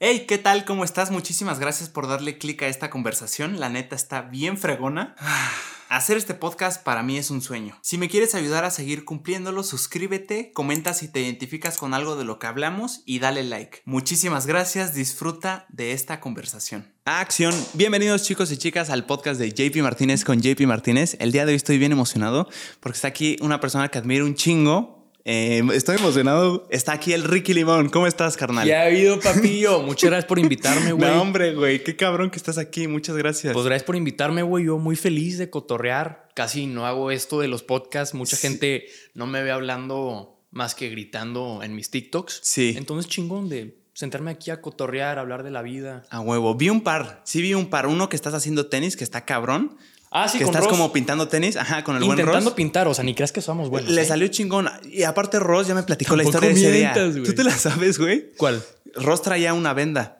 Hey, ¿qué tal? ¿Cómo estás? Muchísimas gracias por darle clic a esta conversación. La neta está bien fregona. Hacer este podcast para mí es un sueño. Si me quieres ayudar a seguir cumpliéndolo, suscríbete, comenta si te identificas con algo de lo que hablamos y dale like. Muchísimas gracias, disfruta de esta conversación. Acción. Bienvenidos chicos y chicas al podcast de JP Martínez con JP Martínez. El día de hoy estoy bien emocionado porque está aquí una persona que admiro un chingo, eh, estoy emocionado. Está aquí el Ricky Limón. ¿Cómo estás, carnal? Ya ha habido, papillo. Muchas gracias por invitarme, güey. No, hombre, güey. Qué cabrón que estás aquí. Muchas gracias. Pues gracias por invitarme, güey. Yo muy feliz de cotorrear. Casi no hago esto de los podcasts. Mucha gente no me ve hablando más que gritando en mis TikToks. Sí. Entonces, chingón de sentarme aquí a cotorrear, hablar de la vida. A huevo. Vi un par. Sí, vi un par. Uno que estás haciendo tenis, que está cabrón. Ah, sí, que con estás Ross. como pintando tenis, ajá, con el buen Intentando Ross. pintar, o sea, ni creas que somos buenos. Le ¿eh? salió chingón. Y aparte Ross ya me platicó la historia de ese día. ¿Tú te la sabes, güey? ¿Cuál? Ross traía una venda.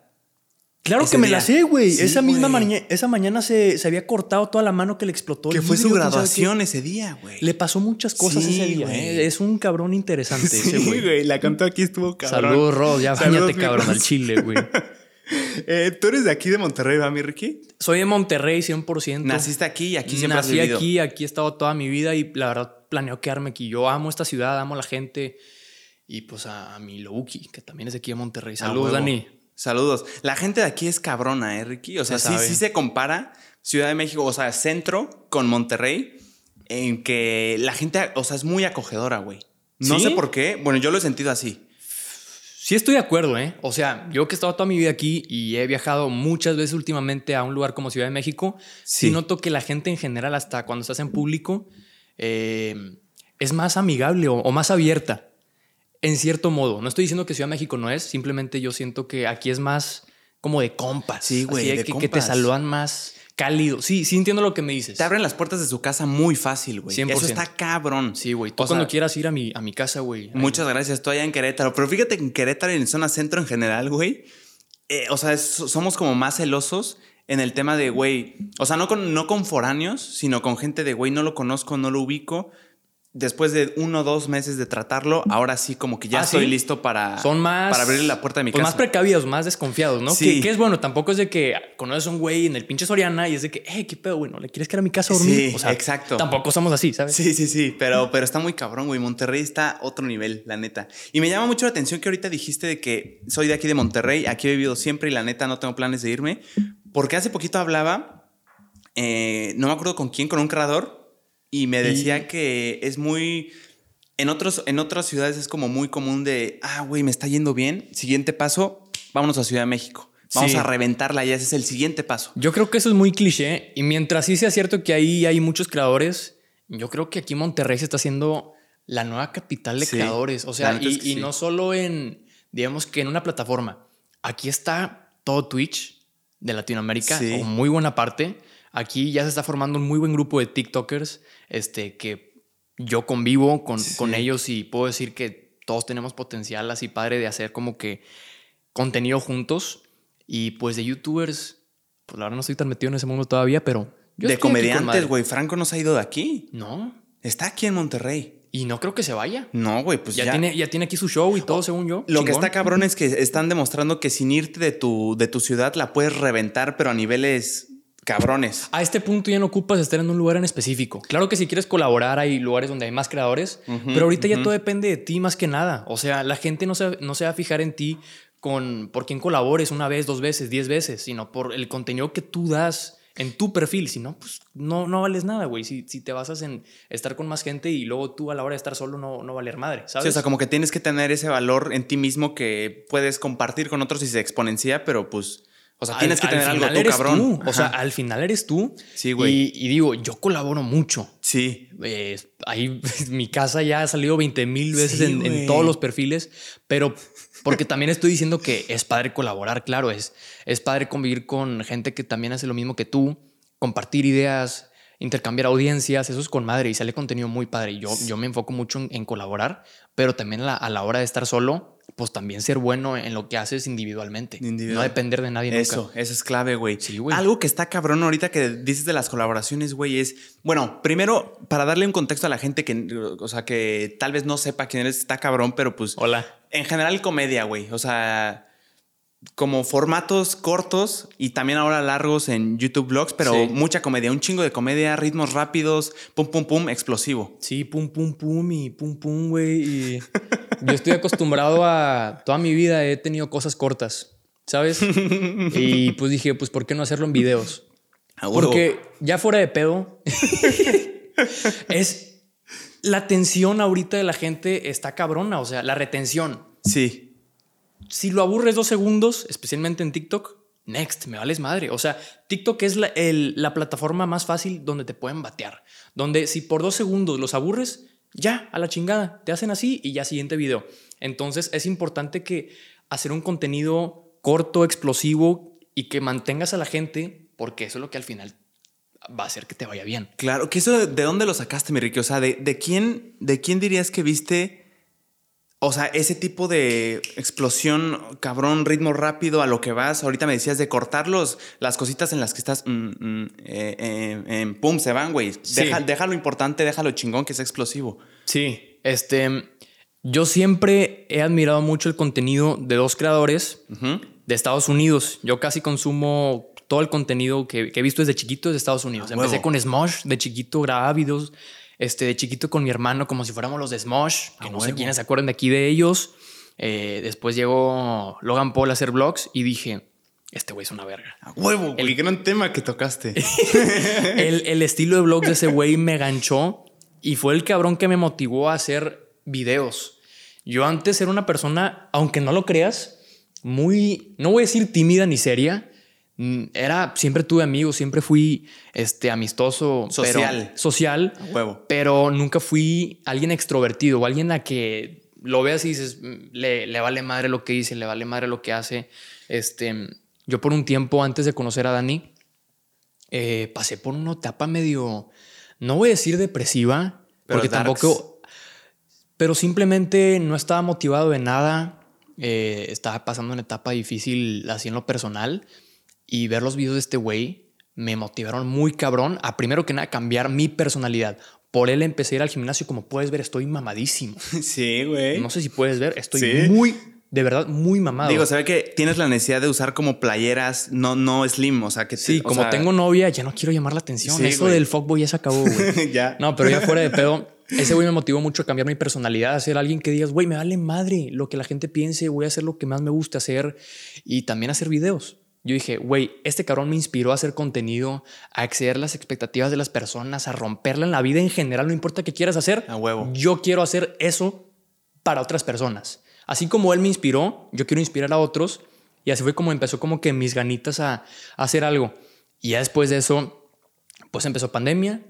Claro Ese que me día. la sé, güey. Sí, esa misma mañana, esa mañana se, se había cortado toda la mano que le explotó. Que fue su graduación ese día, güey. Le pasó muchas cosas Sí, ese día. ¿eh? Es un cabrón interesante Sí, ese güey. La cantó aquí, estuvo cabrón. Saludos, Ross. Ya Saludos, bañate, cabrón, Ross. al chile, güey. Eh, Tú eres de aquí de Monterrey, ¿va, mi Ricky? Soy de Monterrey 100%. Naciste aquí y aquí siempre has Nací vivido. aquí, aquí he estado toda mi vida y la verdad planeo quedarme aquí. Yo amo esta ciudad, amo a la gente y pues a, a mi Louki, que también es de aquí de Monterrey. Saludos. Dani. Saludos. La gente de aquí es cabrona, ¿eh, Ricky? O sea, Se sí, sí se compara Ciudad de México, o sea, centro con Monterrey, en que la gente, o sea, es muy acogedora, güey. No ¿Sí? sé por qué. Bueno, yo lo he sentido así. Sí estoy de acuerdo, ¿eh? O sea, yo que he estado toda mi vida aquí y he viajado muchas veces últimamente a un lugar como Ciudad de México, sí, Sí. noto que la gente en general, hasta cuando estás en público, eh, es más amigable o, o más abierta, en cierto modo. No estoy diciendo que Ciudad de México no es, simplemente yo siento que aquí es más como de compas. Sí, güey, Así de que, que te saludan más cálido. Sí, sí entiendo lo que me dices. Te abren las puertas de su casa muy fácil, güey. 100%. Eso está cabrón. Sí, güey. Tú O sea, cuando quieras ir a mi, a mi casa, güey. ahí- Muchas gracias. Estoy allá en Querétaro. Pero fíjate que en Querétaro y en zona centro en general, güey. eh, o sea, es- somos como más celosos en el tema de, güey. O sea, no con, no con foráneos, sino con gente de, güey, no lo conozco, no lo ubico. Después de uno o dos meses de tratarlo, ahora sí como que ya ¿Ah, estoy sí? listo para, Son más. para abrirle la puerta de mi pues casa. más precavidos, más desconfiados, ¿no? Sí. Que, que es bueno, tampoco es de que conoces a un güey en el pinche Soriana y es de que, hey, qué pedo, güey, ¿no le quieres quedar a mi casa a dormir? Sí, exacto. Tampoco somos así, ¿sabes? Sí, sí, sí, pero, pero está muy cabrón, güey. Monterrey está otro nivel, la neta. Y me llama mucho la atención que ahorita dijiste de que soy de aquí de Monterrey, aquí he vivido siempre y la neta no tengo planes de irme. Porque hace poquito hablaba, eh, no me acuerdo con quién, con un creador, y me decía que es muy... En, otros, en otras ciudades es como muy común de, ah, güey, me está yendo bien. Siguiente paso, vámonos a Ciudad de México. Vamos Sí. a reventarla ya, ese es el siguiente paso. Yo creo que eso es muy cliché y mientras sí sea cierto que ahí hay muchos creadores, yo creo que aquí Monterrey se está haciendo la nueva capital de Sí, creadores. O sea, y, es que y sí. no solo en, digamos que en una plataforma. Aquí está todo Twitch de Latinoamérica, o muy buena parte. Aquí ya se está formando un muy buen grupo de TikTokers este, que yo convivo con, Sí. con ellos y puedo decir que todos tenemos potencial así padre de hacer como que contenido juntos. Y pues de youtubers, pues la verdad no estoy tan metido en ese mundo todavía, pero... yo de comediantes, güey. Franco no se ha ido de aquí. No, Está aquí en Monterrey. y no creo que se vaya. No, güey, pues ya, ya. Tiene, ya tiene aquí su show y todo, según yo. Lo que está cabrón es que están demostrando que sin irte de tu, de tu ciudad la puedes reventar, pero a niveles cabrones. A este punto ya no ocupas estar en un lugar en específico. Claro que si quieres colaborar hay lugares donde hay más creadores, pero ahorita ya todo depende de ti más que nada. O sea, la gente no se, no se va a fijar en ti con por quién colabores una vez, dos veces, diez veces, sino por el contenido que tú das en tu perfil. Si no, pues no, no vales nada, güey. Si, si te basas en estar con más gente y luego tú a la hora de estar solo no, no valer madre, ¿sabes? Sí, o sea, como que tienes que tener ese valor en ti mismo que puedes compartir con otros y se exponencia, pero pues, o sea, Al- tienes que tener algo tú, eres cabrón. tú. O sea, Ajá. al final eres tú. Sí, güey. Y, y digo, yo colaboro mucho. sí. Eh, ahí mi casa ya ha salido 20 mil veces Sí, en, todos los perfiles, pero porque también estoy diciendo que es padre colaborar, claro, es, es padre convivir con gente que también hace lo mismo que tú, compartir ideas, intercambiar audiencias, eso es con madre y sale contenido muy padre. Yo, yo me enfoco mucho en, en colaborar, pero también a la, a la hora de estar solo, pues también ser bueno en lo que haces individualmente. Individual. No depender de nadie Eso, nunca. eso es clave, güey. Sí, güey. Algo que está cabrón ahorita que dices de las colaboraciones, güey, es. Bueno, primero, para darle un contexto a la gente que, o sea, que tal vez no sepa quién eres, está cabrón, pero pues. Hola. En general, comedia, güey. O sea, como formatos cortos y también ahora largos en YouTube Vlogs, pero Sí. mucha comedia, un chingo de comedia, ritmos rápidos, pum, pum, pum, explosivo. Sí, pum, pum, pum y pum, pum, güey. Y yo estoy acostumbrado a. Toda mi vida he tenido cosas cortas, ¿sabes? Y pues dije, pues, ¿por qué no hacerlo en videos? Porque ya fuera de pedo, es. La tensión ahorita de la gente está cabrona, o sea, la retención. Sí, Si lo aburres dos segundos, especialmente en TikTok, next, me vales madre. O sea, TikTok es la, plataforma más fácil donde te pueden batear. Donde si por dos segundos los aburres, ya, a la chingada, te hacen así y ya siguiente video. Entonces es importante que hacer un contenido corto, explosivo y que mantengas a la gente, porque eso es lo que al final va a hacer que te vaya bien. claro. ¿Que eso de dónde lo sacaste, mi Ricky? O sea, ¿de, de quién, ¿de quién dirías que viste, o sea, ese tipo de explosión, cabrón, ritmo rápido a lo que vas? Ahorita me decías de cortar los, las cositas en las que estás, mm, mm, eh, eh, pum, se van, güey. Sí. Deja, deja lo importante, deja lo chingón que es explosivo. Sí, este, yo siempre he admirado mucho el contenido de dos creadores de Estados Unidos. Yo casi consumo todo el contenido que, que he visto desde chiquito de Estados Unidos. A Empecé huevo. con Smosh, de chiquito grababa videos, este, de chiquito con mi hermano, como si fuéramos los de Smosh, que A no sé quiénes se acuerdan de aquí de ellos. Eh, después llegó Logan Paul a hacer vlogs y dije, este güey es una verga. A huevo, el gran tema que tocaste. el, el estilo de vlogs de ese güey me ganchó y fue el cabrón que me motivó a hacer videos. Yo antes era una persona, aunque no lo creas, muy, no voy a decir tímida ni seria. Mm, Era, siempre tuve amigos, siempre fui este, amistoso, pero- Social. social, A huevo. pero nunca fui alguien extrovertido o alguien a que lo veas y dices, "Mm, le, le vale madre lo que dice, le vale madre lo que hace. Este, yo por un tiempo antes de conocer a Dani, eh, pasé por una etapa medio, no voy a decir depresiva, Pero porque darks. tampoco, pero simplemente no estaba motivado de nada, eh, estaba pasando una etapa difícil así en lo personal y ver los videos de este güey me motivaron muy cabrón a primero que nada cambiar mi personalidad. Por él empecé a ir al gimnasio, como puedes ver, estoy mamadísimo. Sí, güey. No sé si puedes ver, estoy Sí. muy, de verdad, muy mamado. Digo, se ve que tienes la necesidad de usar como playeras no, no slim, o sea que te- sí, como sea, tengo novia, ya no quiero llamar la atención. Sí, Eso del fuckboy ya se acabó, güey. ya. No, pero ya fuera de pedo, ese güey me motivó mucho a cambiar mi personalidad, a ser alguien que digas, güey, me vale madre lo que la gente piense, voy a hacer lo que más me gusta hacer y también hacer videos. Yo dije, güey, este cabrón me inspiró a hacer contenido, a exceder las expectativas de las personas, a romperla en la vida en general, no importa qué quieras hacer. A huevo. Yo quiero hacer eso para otras personas. Así como él me inspiró, yo quiero inspirar a otros. Y así fue como empezó como que mis ganitas a, a hacer algo. Y ya después de eso, pues empezó pandemia.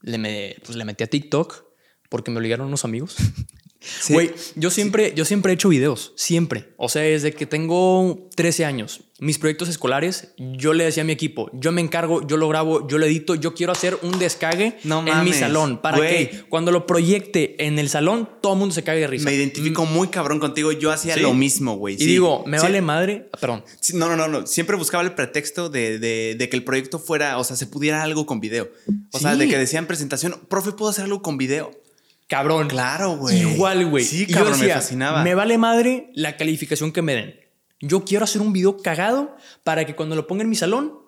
Le, me, pues le metí a TikTok porque me obligaron unos amigos. Sí. Güey, yo siempre, yo siempre he hecho videos, siempre. O sea, desde que tengo 13 años, mis proyectos escolares, yo le decía a mi equipo, yo me encargo, yo lo grabo, yo lo edito, yo quiero hacer un descague No en mi salón para que cuando lo proyecte en el salón, todo el mundo se cague de risa. Me identifico muy cabrón contigo. Yo hacía ¿Sí? lo mismo, güey. Y sí. digo, me Sí. vale madre, ah, perdón. Sí, no, no, no, no. Siempre buscaba el pretexto de, de- de que el proyecto fuera, o sea, se pudiera algo con video. O sea, Sí. de que decían presentación, profe, ¿puedo hacer algo con video? Cabrón. Claro, güey. Igual, güey. Sí, yo cabrón, decía, me fascinaba. Me vale madre la calificación que me den. Yo quiero hacer un video cagado para que cuando lo ponga en mi salón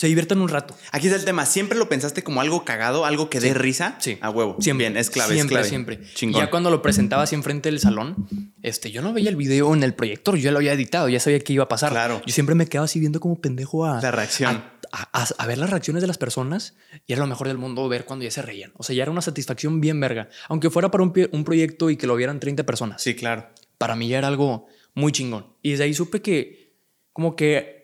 se diviertan un rato. Aquí está el tema. ¿Siempre lo pensaste como algo cagado, algo que dé risa? Sí. A huevo. Siempre. Bien, es clave, Siempre, es clave. siempre. Chingón. Ya cuando lo presentaba así enfrente del salón, este, yo no veía el video en el proyector, yo ya lo había editado, ya sabía qué iba a pasar. Claro. Yo siempre me quedaba así viendo como pendejo a... La reacción. A, a- a ver las reacciones de las personas y era lo mejor del mundo ver cuando ya se reían. O sea, ya era una satisfacción bien verga. Aunque fuera para un, un proyecto y que lo vieran 30 personas. Sí, claro. Para mí ya era algo muy chingón. Y desde ahí supe que como que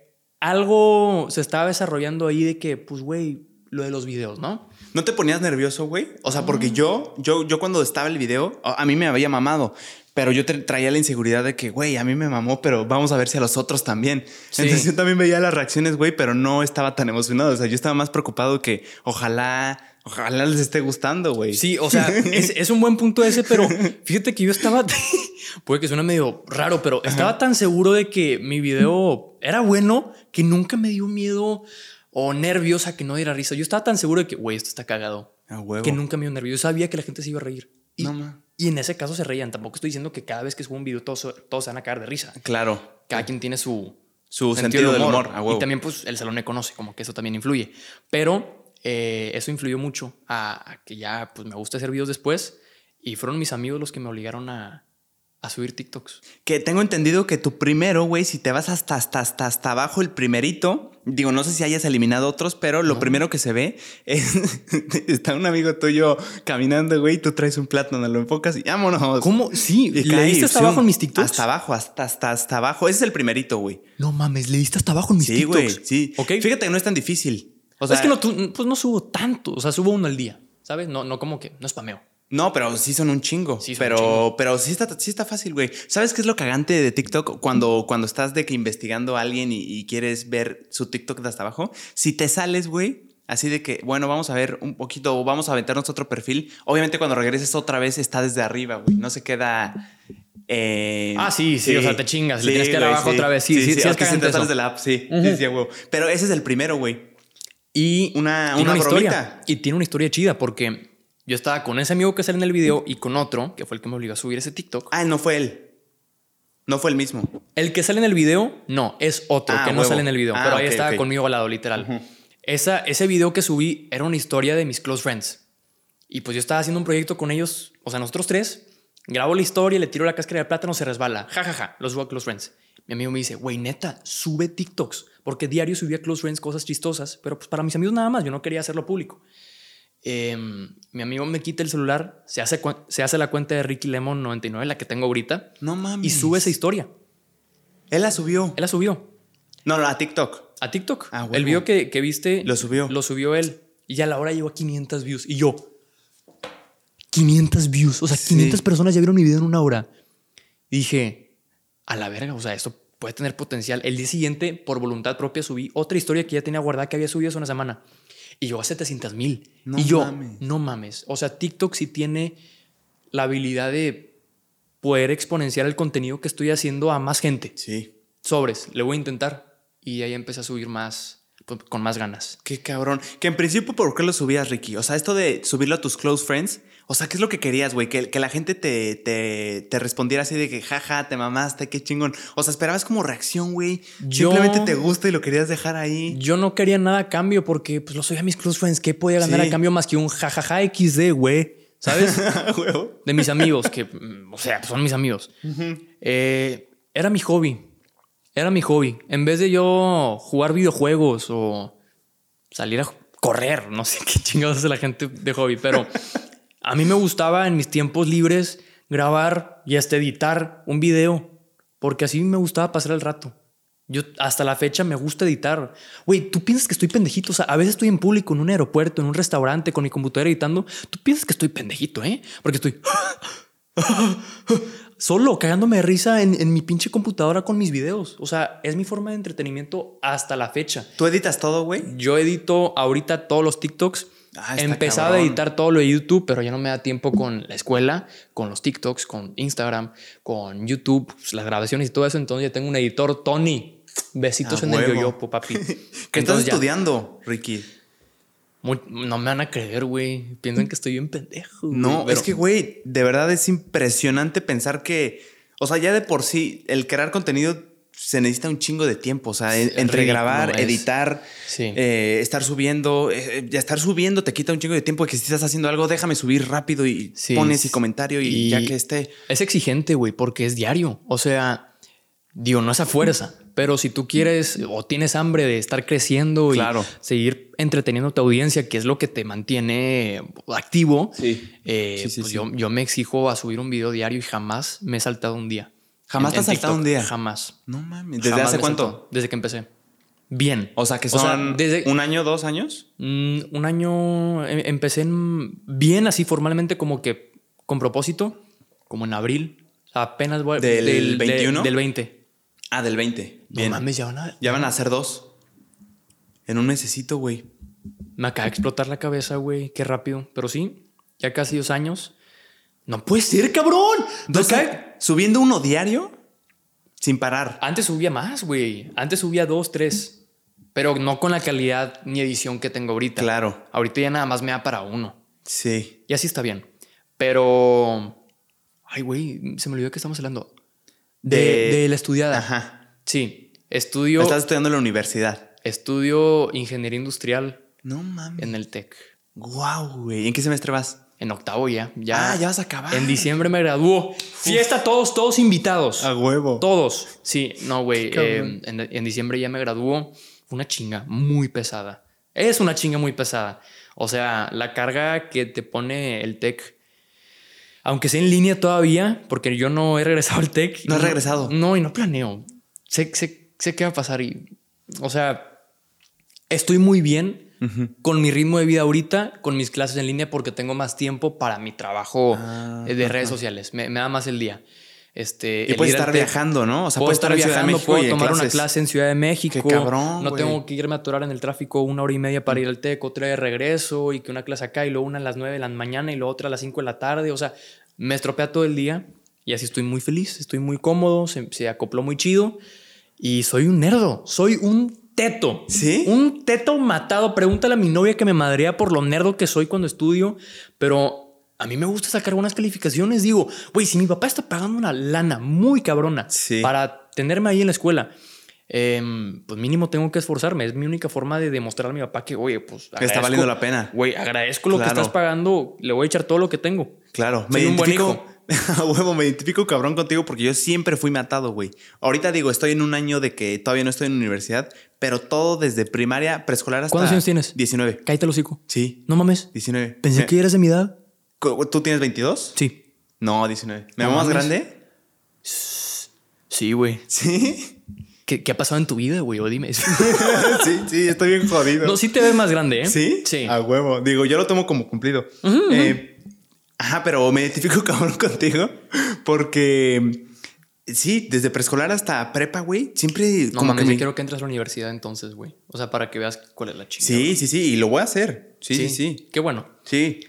algo se estaba desarrollando ahí de que, pues, güey, lo de los videos, ¿no? ¿No te ponías nervioso, güey? O sea, porque yo, yo, yo cuando estaba el video, a mí me había mamado. Pero yo tra- traía la inseguridad de que, güey, a mí me mamó, pero vamos a ver si a los otros también. Sí. Entonces yo también veía las reacciones, güey, pero no estaba tan emocionado. O sea, yo estaba más preocupado que ojalá, ojalá les esté gustando, güey. Sí, o sea, es, es un buen punto ese, pero fíjate que yo estaba, puede que suene medio raro, pero estaba tan seguro de que mi video era bueno que nunca me dio miedo o nervios a que no diera risa. Yo estaba tan seguro de que, güey, esto está cagado, A huevo. que nunca me dio nervios. Yo sabía que la gente se iba a reír. Y, No, y en ese caso se reían. Tampoco estoy diciendo que cada vez que subo un video todos, todos se van a cagar de risa. Claro. Cada quien tiene su, Su sentido del humor, a huevo. Y también, pues, el salón me conoce, como que eso también influye. Pero eh, eso influyó mucho a, a que ya, pues, me gusta hacer videos después. Y fueron mis amigos los que me obligaron a, a subir TikToks. Que tengo entendido que tu primero, güey, si te vas hasta, hasta, hasta, hasta abajo, el primerito, digo, no sé si hayas eliminado otros, pero lo primero que se ve es, está un amigo tuyo caminando, güey, tú traes un plátano, lo enfocas y vámonos. ¿Cómo? Sí, ¿le cae, diste hasta sí, abajo en mis TikToks? Hasta abajo, hasta, hasta, hasta abajo. Ese es el primerito, güey. No mames, le diste hasta abajo en mis Sí, TikToks. güey, sí. Fíjate que no es tan difícil. O sea, es que no, tú- pues no subo tanto. O sea, subo uno al día. ¿Sabes? No, no como que no spameo. No, pero sí son un chingo. Sí son pero, un chingo. pero sí está, sí está fácil, güey. ¿Sabes qué es lo cagante de TikTok? Cuando, cuando estás de que investigando a alguien y, y quieres ver su TikTok de hasta abajo, si te sales, güey, así de que, bueno, vamos a ver un poquito, vamos a aventarnos otro perfil. Obviamente, cuando regreses otra vez, está desde arriba, güey. No se queda. eh, Ah, sí, sí, o sea, te chingas, le tienes que güey, abajo otra vez. Sí, sí, sí, es eso. de la app, sí. Sí, sí, güey. Pero ese es el primero, güey. Y Una- tiene una historia. bromita. Y tiene una historia chida porque yo estaba con ese amigo que sale en el video y con otro, que fue el que me obligó a subir ese TikTok. Ah, no fue él. No fue el mismo. El que sale en el video, no, es otro Ah, que no huevo. sale en el video, Ah, pero ahí estaba ok. conmigo al lado, literal. Esa, ese video que subí era una historia de mis close friends. Y pues yo estaba haciendo un proyecto con ellos, o sea, nosotros tres. Grabo la historia, le tiro la cáscara de plátano, se resbala. Ja, ja, ja. Lo subo a close friends. Mi amigo me dice, güey, neta, sube TikToks. Porque diario subía close friends cosas chistosas, pero pues para mis amigos nada más, yo no quería hacerlo público. Em, mi amigo me quita el celular, se hace, se hace la cuenta de Ricky Lemon 99, la que tengo ahorita, No mames. y sube esa historia. Él la subió. Él la subió. No, no, a TikTok. A TikTok. Ah, huevo. el video que, que viste. Lo subió. Lo subió él. Y a la hora llegó a 500 views. Y yo. 500 views. O sea, Sí. 500 personas ya vieron mi video en una hora. Y dije, a la verga, o sea, esto puede tener potencial. El día siguiente, por voluntad propia, subí otra historia que ya tenía guardada que había subido hace una semana. Y yo a 700 mil. No y yo, mames. no mames. O sea, TikTok sí tiene la habilidad de poder exponenciar el contenido que estoy haciendo a más gente Sí. sobres, le voy a intentar. Y ahí empecé a subir más, pues, con más ganas. Qué cabrón. Que en principio, ¿por qué lo subías, Ricky? O sea, esto de subirlo a tus close friends. O sea, ¿qué es lo que querías, güey? Que, que la gente te, te, te respondiera así de que, jaja, te mamaste, qué chingón. O sea, esperabas como reacción, güey. Simplemente te gusta y lo querías dejar ahí. Yo no quería nada a cambio porque pues lo soy a mis close friends. ¿Qué podía ganar Sí. a cambio más que un jajaja XD, güey? ¿Sabes? De mis amigos, que, mm, o sea, pues, son mis amigos. Eh, era mi hobby. Era mi hobby. En vez de yo jugar videojuegos o salir a correr, no sé qué chingados hace la gente de hobby, pero a mí me gustaba en mis tiempos libres grabar y hasta editar un video, porque así me gustaba pasar el rato. Yo hasta la fecha me gusta editar. Güey, tú piensas que estoy pendejito. O sea, a veces estoy en público, en un aeropuerto, en un restaurante, con mi computadora editando. Tú piensas que estoy pendejito, ¿eh? Porque estoy solo cagándome de risa en, en mi pinche computadora con mis videos. O sea, es mi forma de entretenimiento hasta la fecha. ¿Tú editas todo, güey? Yo edito ahorita todos los TikToks. Ah, Empezaba a editar todo lo de YouTube, pero ya no me da tiempo con la escuela, con los TikToks, con Instagram, con YouTube, pues, las grabaciones y todo eso. Entonces ya tengo un editor, Tony. Besitos A en el huevo. yoyopo, papi. ¿Qué estás ya- estudiando, Ricky? Muy- no me van a creer, güey. Piensan que estoy bien pendejo. No, pero- es que, güey, de verdad es impresionante pensar que, o sea, ya de por sí, el crear contenido se necesita un chingo de tiempo. O sea, entre grabar, es- editar, Sí. eh, estar subiendo, eh, ya estar subiendo te quita un chingo de tiempo. Que si estás haciendo algo, déjame subir rápido y Sí. pones y comentario y, Y- ya que esté. Es exigente, güey, porque es diario. O sea, digo, no es a fuerza, pero si tú quieres o tienes hambre de estar creciendo Claro. y seguir entreteniendo a tu audiencia, que es lo que te mantiene activo, eh, pues. Yo, yo me exijo a subir un video diario y jamás me he saltado un día. ¿Jamás te has saltado TikTok, un día? Jamás. No mames. ¿Desde Jamás hace cuánto? Desde que empecé. Bien. O sea, que O sea, son desde- un año, dos años. Mm, un año em- empecé en- bien así formalmente como que con propósito, como en abril. O sea, apenas voy ¿Del de- 21? del 20. Ah, del 20. Bien. No mames, ya van a... ya van a ser dos. En un mesecito, güey. Me acaba de explotar la cabeza, güey. Qué rápido. Pero sí, ya casi dos años. No puede ser, cabrón. A- Subiendo uno diario sin parar. Antes subía más, güey. Antes subía dos, tres. Pero no con la calidad ni edición que tengo ahorita. Claro. Ahorita ya nada más me da para uno. Sí. Y así está bien. Pero. Ay, güey, se me olvidó que estamos hablando. De, De- de la estudiada. Ajá. Sí. Estudio, Estás estudiando en la universidad. estudio ingeniería industrial No mames. en el TEC. Guau, güey. ¿En qué semestre vas? En octavo ya. ya Ah, ya vas a acabar. En diciembre me graduó. Fiesta, todos, todos invitados. A huevo. Todos. Sí, no, güey. Eh, en, en diciembre ya me graduó. Una chinga muy pesada. Es una chinga muy pesada. O sea, la carga que te pone el TEC, aunque sea en línea todavía, porque yo no he regresado al TEC. ¿No has regresado? No, y no planeo. Sé, sé, sé qué va a pasar y, o sea, estoy muy bien con mi ritmo de vida ahorita, con mis clases en línea, porque tengo más tiempo para mi trabajo Ah, eh, de redes sociales. Me, me da más el día. Este, Y puedes estar viajando, ¿no? O sea, puedo estar viajando, puedo tomar una clase en Ciudad de México. Qué cabrón, no tengo que irme a atorar en el tráfico una hora y media para ir al TEC, otra de regreso y que una clase acá y luego una a las 9 de la mañana y luego otra a las 5 de la tarde. O sea, me estropea todo el día y así estoy muy feliz, estoy muy cómodo, se, se acopló muy chido y soy un nerdo, soy un teto. ¿Sí? Un teto matado. Pregúntale a mi novia que me madrea por lo nerdo que soy cuando estudio, pero a mí me gusta sacar buenas calificaciones. Digo, güey, si mi papá está pagando una lana muy cabrona Sí. para tenerme ahí en la escuela, em, pues mínimo tengo que esforzarme. Es mi única forma de demostrar a mi papá que, oye, pues Que está valiendo la pena. Güey, agradezco lo que estás pagando. Le voy a echar todo lo que tengo. Claro, me Soy un buen identifico. A huevo, me identifico cabrón contigo porque yo siempre fui matado, güey. Ahorita digo, estoy en un año de que todavía no estoy en universidad, pero todo desde primaria, preescolar hasta. ¿Cuántos años tienes? 19. Cállate el hocico. Sí, No mames. 19. Pensé Me- que eras de mi edad. ¿Tú tienes 22? Sí. No, 19. ¿Me No más grande? Sí, güey. Sí. ¿Qué, qué ha pasado en tu vida, güey? O dime. sí, sí, estoy bien jodido. no, sí te ves más grande, ¿eh? ¿Sí? Sí. A huevo. Digo, yo lo tomo como cumplido. Eh, ajá, pero me identifico cabrón contigo porque sí, desde preescolar hasta prepa, güey, siempre No como mames, que yo me- quiero que entres a la universidad entonces, güey. O sea, para que veas cuál es la chingada. Sí, sí, sí, y lo voy a hacer. Sí, sí, sí. Qué bueno. Sí,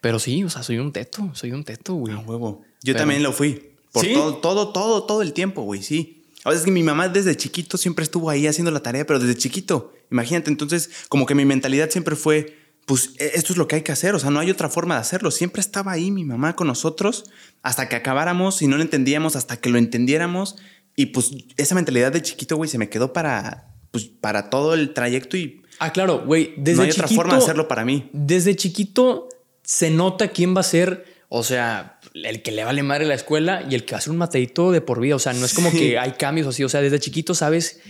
Pero sí, o sea, soy un teto, soy un teto, güey. a huevo. Yo Pero- también lo fui. Por ¿Sí? todo, todo, todo, todo el tiempo, güey, sí. A veces que mi mamá desde chiquito siempre estuvo ahí haciendo la tarea, pero desde chiquito. Imagínate, entonces, como que mi mentalidad siempre fue, pues e- esto es lo que hay que hacer, o sea, no hay otra forma de hacerlo. Siempre estaba ahí mi mamá con nosotros hasta que acabáramos y no lo entendíamos, hasta que lo entendiéramos. Y pues esa mentalidad de chiquito, güey, se me quedó para, pues, para todo el trayecto y Ah, claro, güey. Desde no hay chiquito, otra forma de hacerlo para mí. Desde chiquito se nota quién va a ser, o sea, el que le vale madre la escuela y el que va a ser un mateito de por vida. O sea, no es como Sí. que hay cambios así. O sea, desde chiquito sabes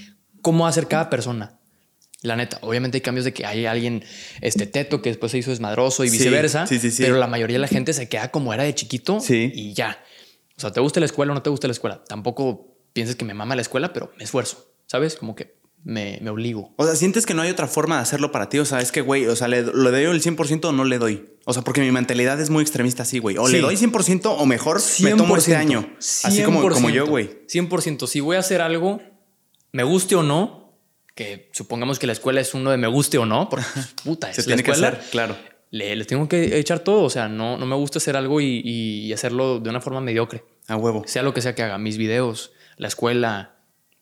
cómo va a ser cada persona. La neta, obviamente hay cambios de que hay alguien este teto que después se hizo desmadroso y viceversa. sí, sí, sí. Pero la mayoría de la gente se queda como era de chiquito y ya. O sea, ¿te gusta la escuela o no te gusta la escuela? Tampoco pienses que me mama la escuela, pero me esfuerzo. ¿Sabes? Como que me, me obligo. O sea, sientes que no hay otra forma de hacerlo para ti. O sea, es que, güey, o sea, ¿le, ¿le doy el 100% o no le doy? O sea, porque mi mentalidad es muy extremista así, güey. O le doy 100% o mejor me tomo ese año. Así como, como yo, güey. 100%. Si voy a hacer algo, me guste o no, que supongamos que la escuela es uno de me guste o no, porque pues, puta, Se es tiene la que hacer, claro. Le, le tengo que echar todo. O sea, no, no me gusta hacer algo y, y hacerlo de una forma mediocre. A huevo. Sea lo que sea que haga, mis videos, la escuela,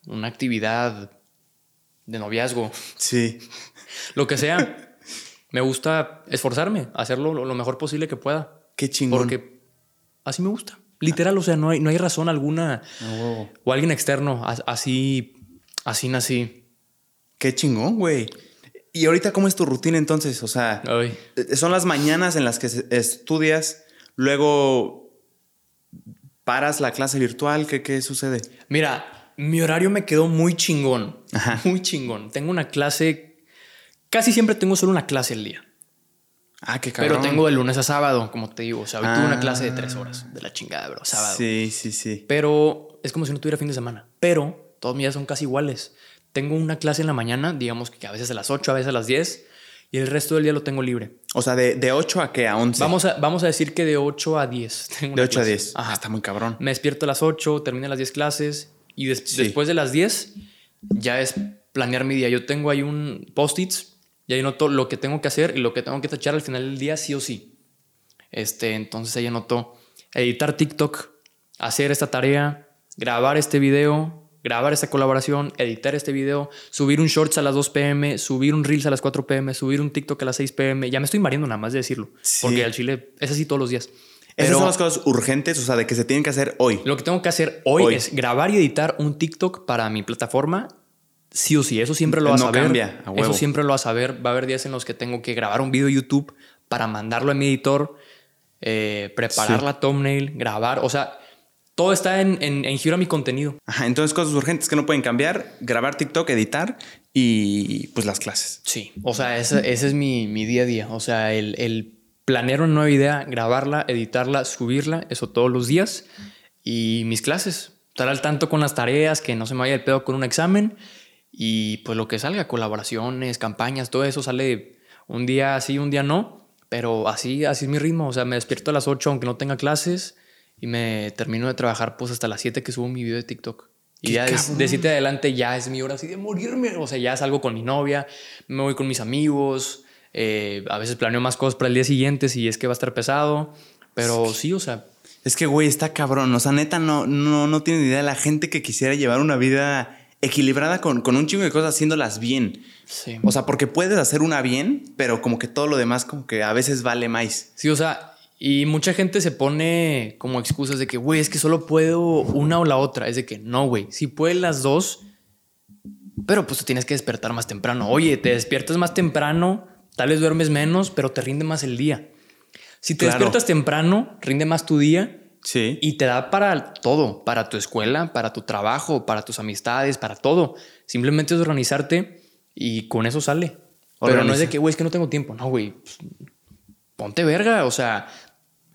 una actividad de noviazgo, Sí. lo que sea. me gusta esforzarme, hacerlo lo, lo mejor posible que pueda. Qué chingón. Porque así me gusta. Literal, o sea, no hay, no hay razón alguna. A huevo. O alguien externo, as- así, así nací. Qué chingón, güey. ¿Y ahorita cómo es tu rutina entonces? O sea, Ay. eh, son las mañanas en las que estudias, luego paras la clase virtual. ¿Qué, qué sucede? Mira, mi horario me quedó muy chingón. Ajá. Muy chingón. Tengo una clase. Casi siempre tengo solo una clase al día. Ah, qué cabrón. Pero tengo de lunes a sábado, como te digo. O sea, hoy tuve una Ah. clase de tres horas de la chingada, bro. Sábado. Sí, sí, sí. Pero es como si no tuviera fin de semana. Pero todos mis días son casi iguales. Tengo una clase en la mañana, digamos que a veces a las 8, a veces a las 10. Y el resto del día lo tengo libre. O sea, de, de 8 a qué? A 11. Vamos, a, vamos a decir que de 8 a 10. tengo De una 8 a clase. 10. Ajá. Ah, está muy cabrón. Me despierto a las 8, termino las 10 clases y des- Sí. después de las 10 ya es planear mi día. Yo tengo ahí un post-its y ahí anoto lo que tengo que hacer y lo que tengo que tachar al final del día sí o sí. Este, entonces ahí anoto editar TikTok, hacer esta tarea, grabar este video, grabar esta colaboración, editar este video, subir un shorts a las 2 pm, subir un reels a las 4 pm, subir un TikTok a las 6 pm. Ya me estoy mareando nada más de decirlo. Sí. Porque al chile es así todos los días. Esas son las cosas urgentes, o sea, de que se tienen que hacer hoy. lo que tengo que hacer hoy, Hoy. es grabar y editar un TikTok para mi plataforma sí o sí, eso siempre lo vas No a ver. cambia, a huevo. Eso siempre lo vas a ver. Va a haber días en los que tengo que grabar un video de YouTube para mandarlo a mi editor, eh, preparar Sí. la thumbnail, grabar. O sea, todo está en, en, en giro a mi contenido. Ajá, entonces cosas urgentes que no pueden cambiar, grabar TikTok, editar y pues las clases. Sí. O sea, ese, ese es mi, mi día a día. O sea, el, el planear una nueva idea, grabarla, editarla, subirla, eso todos los días. Y mis clases. Estar al tanto con las tareas, que no se me vaya el pedo con un examen. Y pues lo que salga, colaboraciones, campañas, todo eso sale un día sí, un día no. Pero así, así es mi ritmo. O sea, me despierto a las 8 aunque no tenga clases. Y me termino de trabajar pues hasta las 7 que subo mi video de TikTok. Y ¡Qué ya de, cabrón! de 7 adelante ya es mi hora así de morirme. O sea, ya salgo con mi novia, me voy con mis amigos. eh, a veces planeo más cosas para el día siguiente si es que va a estar pesado. Pero sí, o sea, Es que, güey, está cabrón. O sea, neta, no, no, no tienen idea la gente que quisiera llevar una vida equilibrada con, con un chingo de cosas haciéndolas bien. sí. O sea, porque puedes hacer una bien, pero como que todo lo demás como que a veces vale más. Sí, o sea, y mucha gente se pone como excusas de que, güey, es que solo puedo una o la otra. Es de que no, güey, si puedes las dos, pero pues te tienes que despertar más temprano. Oye, te despiertas más temprano, tal vez duermes menos, pero te rinde más el día. Si te Claro. despiertas temprano, rinde más tu día Sí. y te da para todo, para tu escuela, para tu trabajo, para tus amistades, para todo. Simplemente es organizarte y con eso sale. Pero no es de que, güey, es que no tengo tiempo. No, güey, pues, ponte verga. O sea,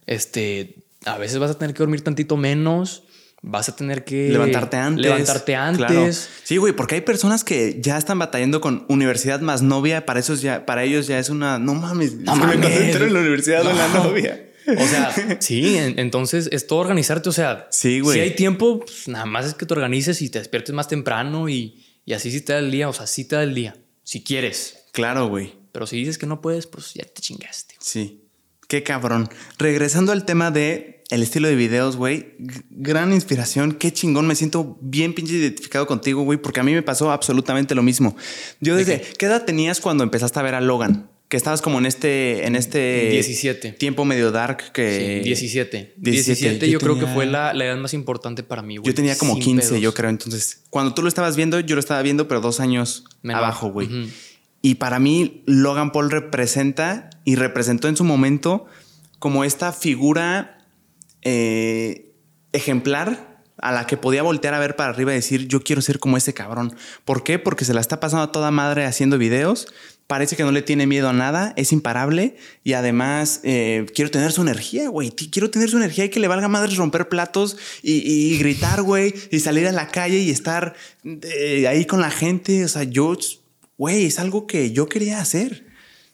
este, a veces vas a tener que dormir tantito menos, vas a tener que Levantarte antes. Levantarte antes. Claro. Sí, güey, porque hay personas que ya están batallando con universidad más novia. Para, esos ya, para ellos ya es una. No mames, No me concentro en la universidad o en la No. novia. O sea, sí, en- entonces es todo organizarte. O sea, Sí, güey. si hay tiempo, pues, nada más es que te organices y te despiertes más temprano y, y así sí te da el día. O sea, sí te da el día, si quieres. Claro, güey. Pero si dices que no puedes, pues ya te chingaste. Sí. Qué cabrón. Regresando al tema de el estilo de videos, güey. Gran inspiración. Qué chingón. Me siento bien pinche identificado contigo, güey, porque a mí me pasó absolutamente lo mismo. Yo ¿De desde... ¿Qué edad tenías cuando empezaste a ver a Logan? Que estabas como en este... En este... 17. Tiempo medio dark que... Sí, 17. 17. 17 yo, Yo creo que fue la, la edad más importante para mí, güey. Yo tenía como Sin 15, pedos. yo creo. Entonces, cuando tú lo estabas viendo, yo lo estaba viendo, pero dos años Menor. abajo, güey. Y para mí, Logan Paul representa y representó en su momento como esta figura eh, ejemplar a la que podía voltear a ver para arriba y decir, yo quiero ser como ese cabrón. ¿Por qué? Porque se la está pasando a toda madre haciendo videos. Parece que no le tiene miedo a nada, es imparable y además eh, quiero tener su energía, güey. Quiero tener su energía y que le valga madre romper platos y, y gritar, güey, y salir a la calle y estar eh, ahí con la gente. O sea, yo, güey, es algo que yo quería hacer.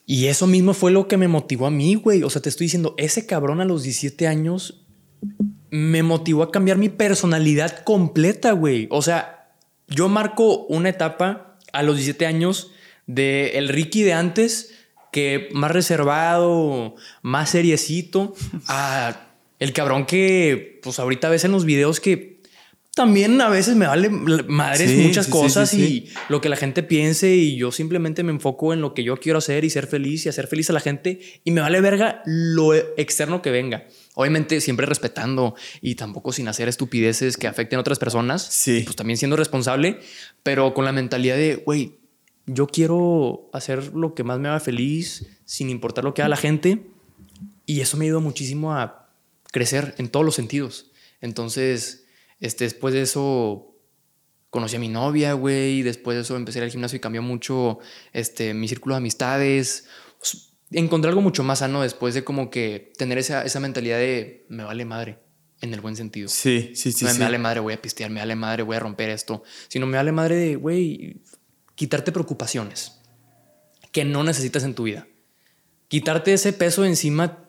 Y eso mismo fue lo que me motivó a mí, güey. O sea, te estoy diciendo, ese cabrón a los 17 años me motivó a cambiar mi personalidad completa, güey. O sea, yo marco una etapa a los 17 años de el Ricky de antes, que más reservado, más seriecito, a el cabrón que, pues ahorita ves en los videos que también a veces me vale madres Sí, muchas sí, cosas sí, y lo que la gente piense y yo simplemente me enfoco en lo que yo quiero hacer y ser feliz y hacer feliz a la gente y me vale verga lo externo que venga. Obviamente siempre respetando y tampoco sin hacer estupideces que afecten a otras personas. Sí. Pues también siendo responsable, pero con la mentalidad de, güey, yo quiero hacer lo que más me haga feliz sin importar lo que haga la gente. Y eso me ayudó muchísimo a crecer en todos los sentidos. Entonces, este, después de eso, conocí a mi novia, güey. Después de eso empecé a ir al gimnasio y cambió mucho este, mi círculo de amistades. S- Encontré algo mucho más sano después de como que tener esa, esa mentalidad de me vale madre, en el buen sentido. Sí, sí, sí. no sí. me vale madre, voy a pistear, me vale madre, voy a romper esto. Sino me vale madre de, güey, quitarte preocupaciones que no necesitas en tu vida. Quitarte ese peso encima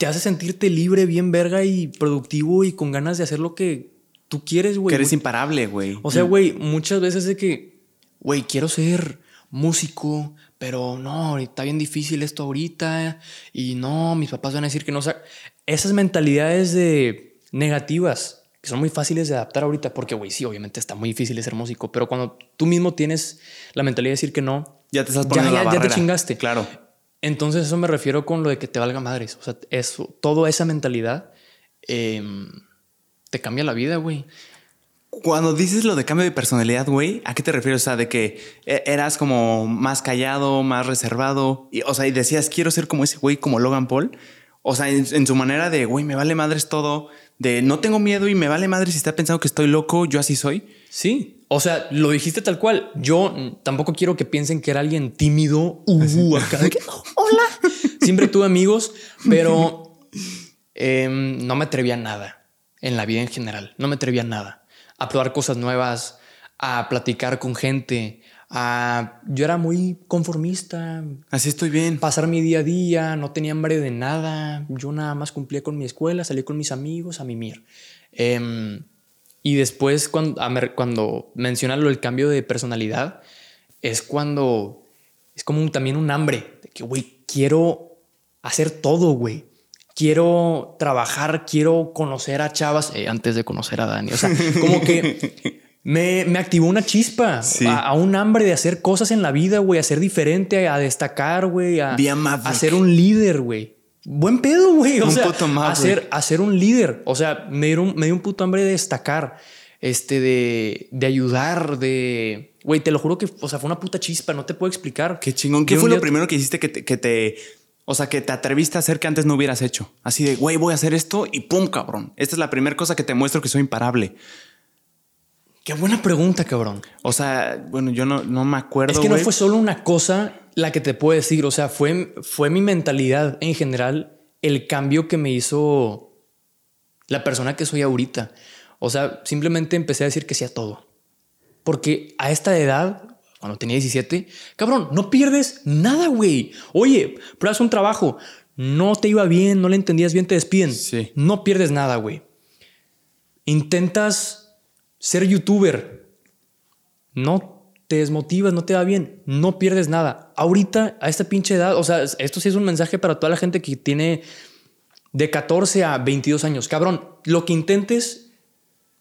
te hace sentirte libre, bien verga y productivo y con ganas de hacer lo que tú quieres, güey. que eres imparable, güey. O sea, güey, muchas veces de que, güey, quiero ser músico, pero no, está bien difícil esto ahorita y no, mis papás van a decir que no. O sea, esas mentalidades de negativas que son muy fáciles de adaptar ahorita, porque, güey, sí, obviamente está muy difícil ser músico, pero cuando tú mismo tienes la mentalidad de decir que no, ya te estás ya, poniendo ya, la ya te barrera. chingaste. Claro. Entonces, eso me refiero con lo de que te valga madres. O sea, eso, toda esa mentalidad em, te cambia la vida, güey. Cuando dices lo de cambio de personalidad, güey, ¿a qué te refieres? O sea, de que e- eras como más callado, más reservado. Y, o sea, y decías, quiero ser como ese güey, como Logan Paul. O sea, en, en su manera de, güey, me vale madres todo. De no tengo miedo y me vale madres si está pensando que estoy loco, yo así soy. Sí, o sea, lo dijiste tal cual. Yo tampoco quiero que piensen que era alguien tímido, uh, acá de que, hola. Siempre tuve amigos, pero em, no me atrevía a nada en la vida en general. No me atrevía a nada. A probar cosas nuevas, a platicar con gente. A... Yo era muy conformista, Así estoy bien. pasar mi día a día, no tenía hambre de nada, yo nada más cumplía con mi escuela, salí con mis amigos a mimir. Em, y después cuando, cuando menciona lo del cambio de personalidad, es cuando es como un- también un hambre, de que, güey, quiero hacer todo, güey. Quiero trabajar, quiero conocer a chavas eh, antes de conocer a Dani. O sea, como que me, me activó una chispa Sí. a, a un hambre de hacer cosas en la vida, güey, a ser diferente, a destacar, güey, a, a ser un líder, güey. Buen pedo, güey. O Un sea, puto a ser un líder. O sea, me dio un, me dio un puto hambre de destacar, este, de, de ayudar, de. Güey, te lo juro que, o sea, fue una puta chispa, no te puedo explicar. Qué chingón. ¿Qué fue lo primero que hiciste que te, que te- o sea, que te atreviste a hacer que antes no hubieras hecho? Así de, güey, voy a hacer esto y pum, cabrón. Esta es la primera cosa que te muestro que soy imparable. Qué buena pregunta, cabrón. O sea, bueno, yo no, no me acuerdo. Es que no fue solo una cosa la que te puedo decir, o sea, fue, fue mi mentalidad en general el cambio que me hizo la persona que soy ahorita. O sea, simplemente empecé a decir que sí a todo. Porque a esta edad, cuando tenía 17, cabrón, no pierdes nada, güey. Oye, pruebas un trabajo, no te iba bien, no le entendías bien, te despiden. Sí. No pierdes nada, güey. Intentas ser youtuber, no te desmotivas, no te va bien, no pierdes nada. Ahorita, a esta pinche edad, o sea, esto sí es un mensaje para toda la gente que tiene de 14 a 22 años. Cabrón, lo que intentes,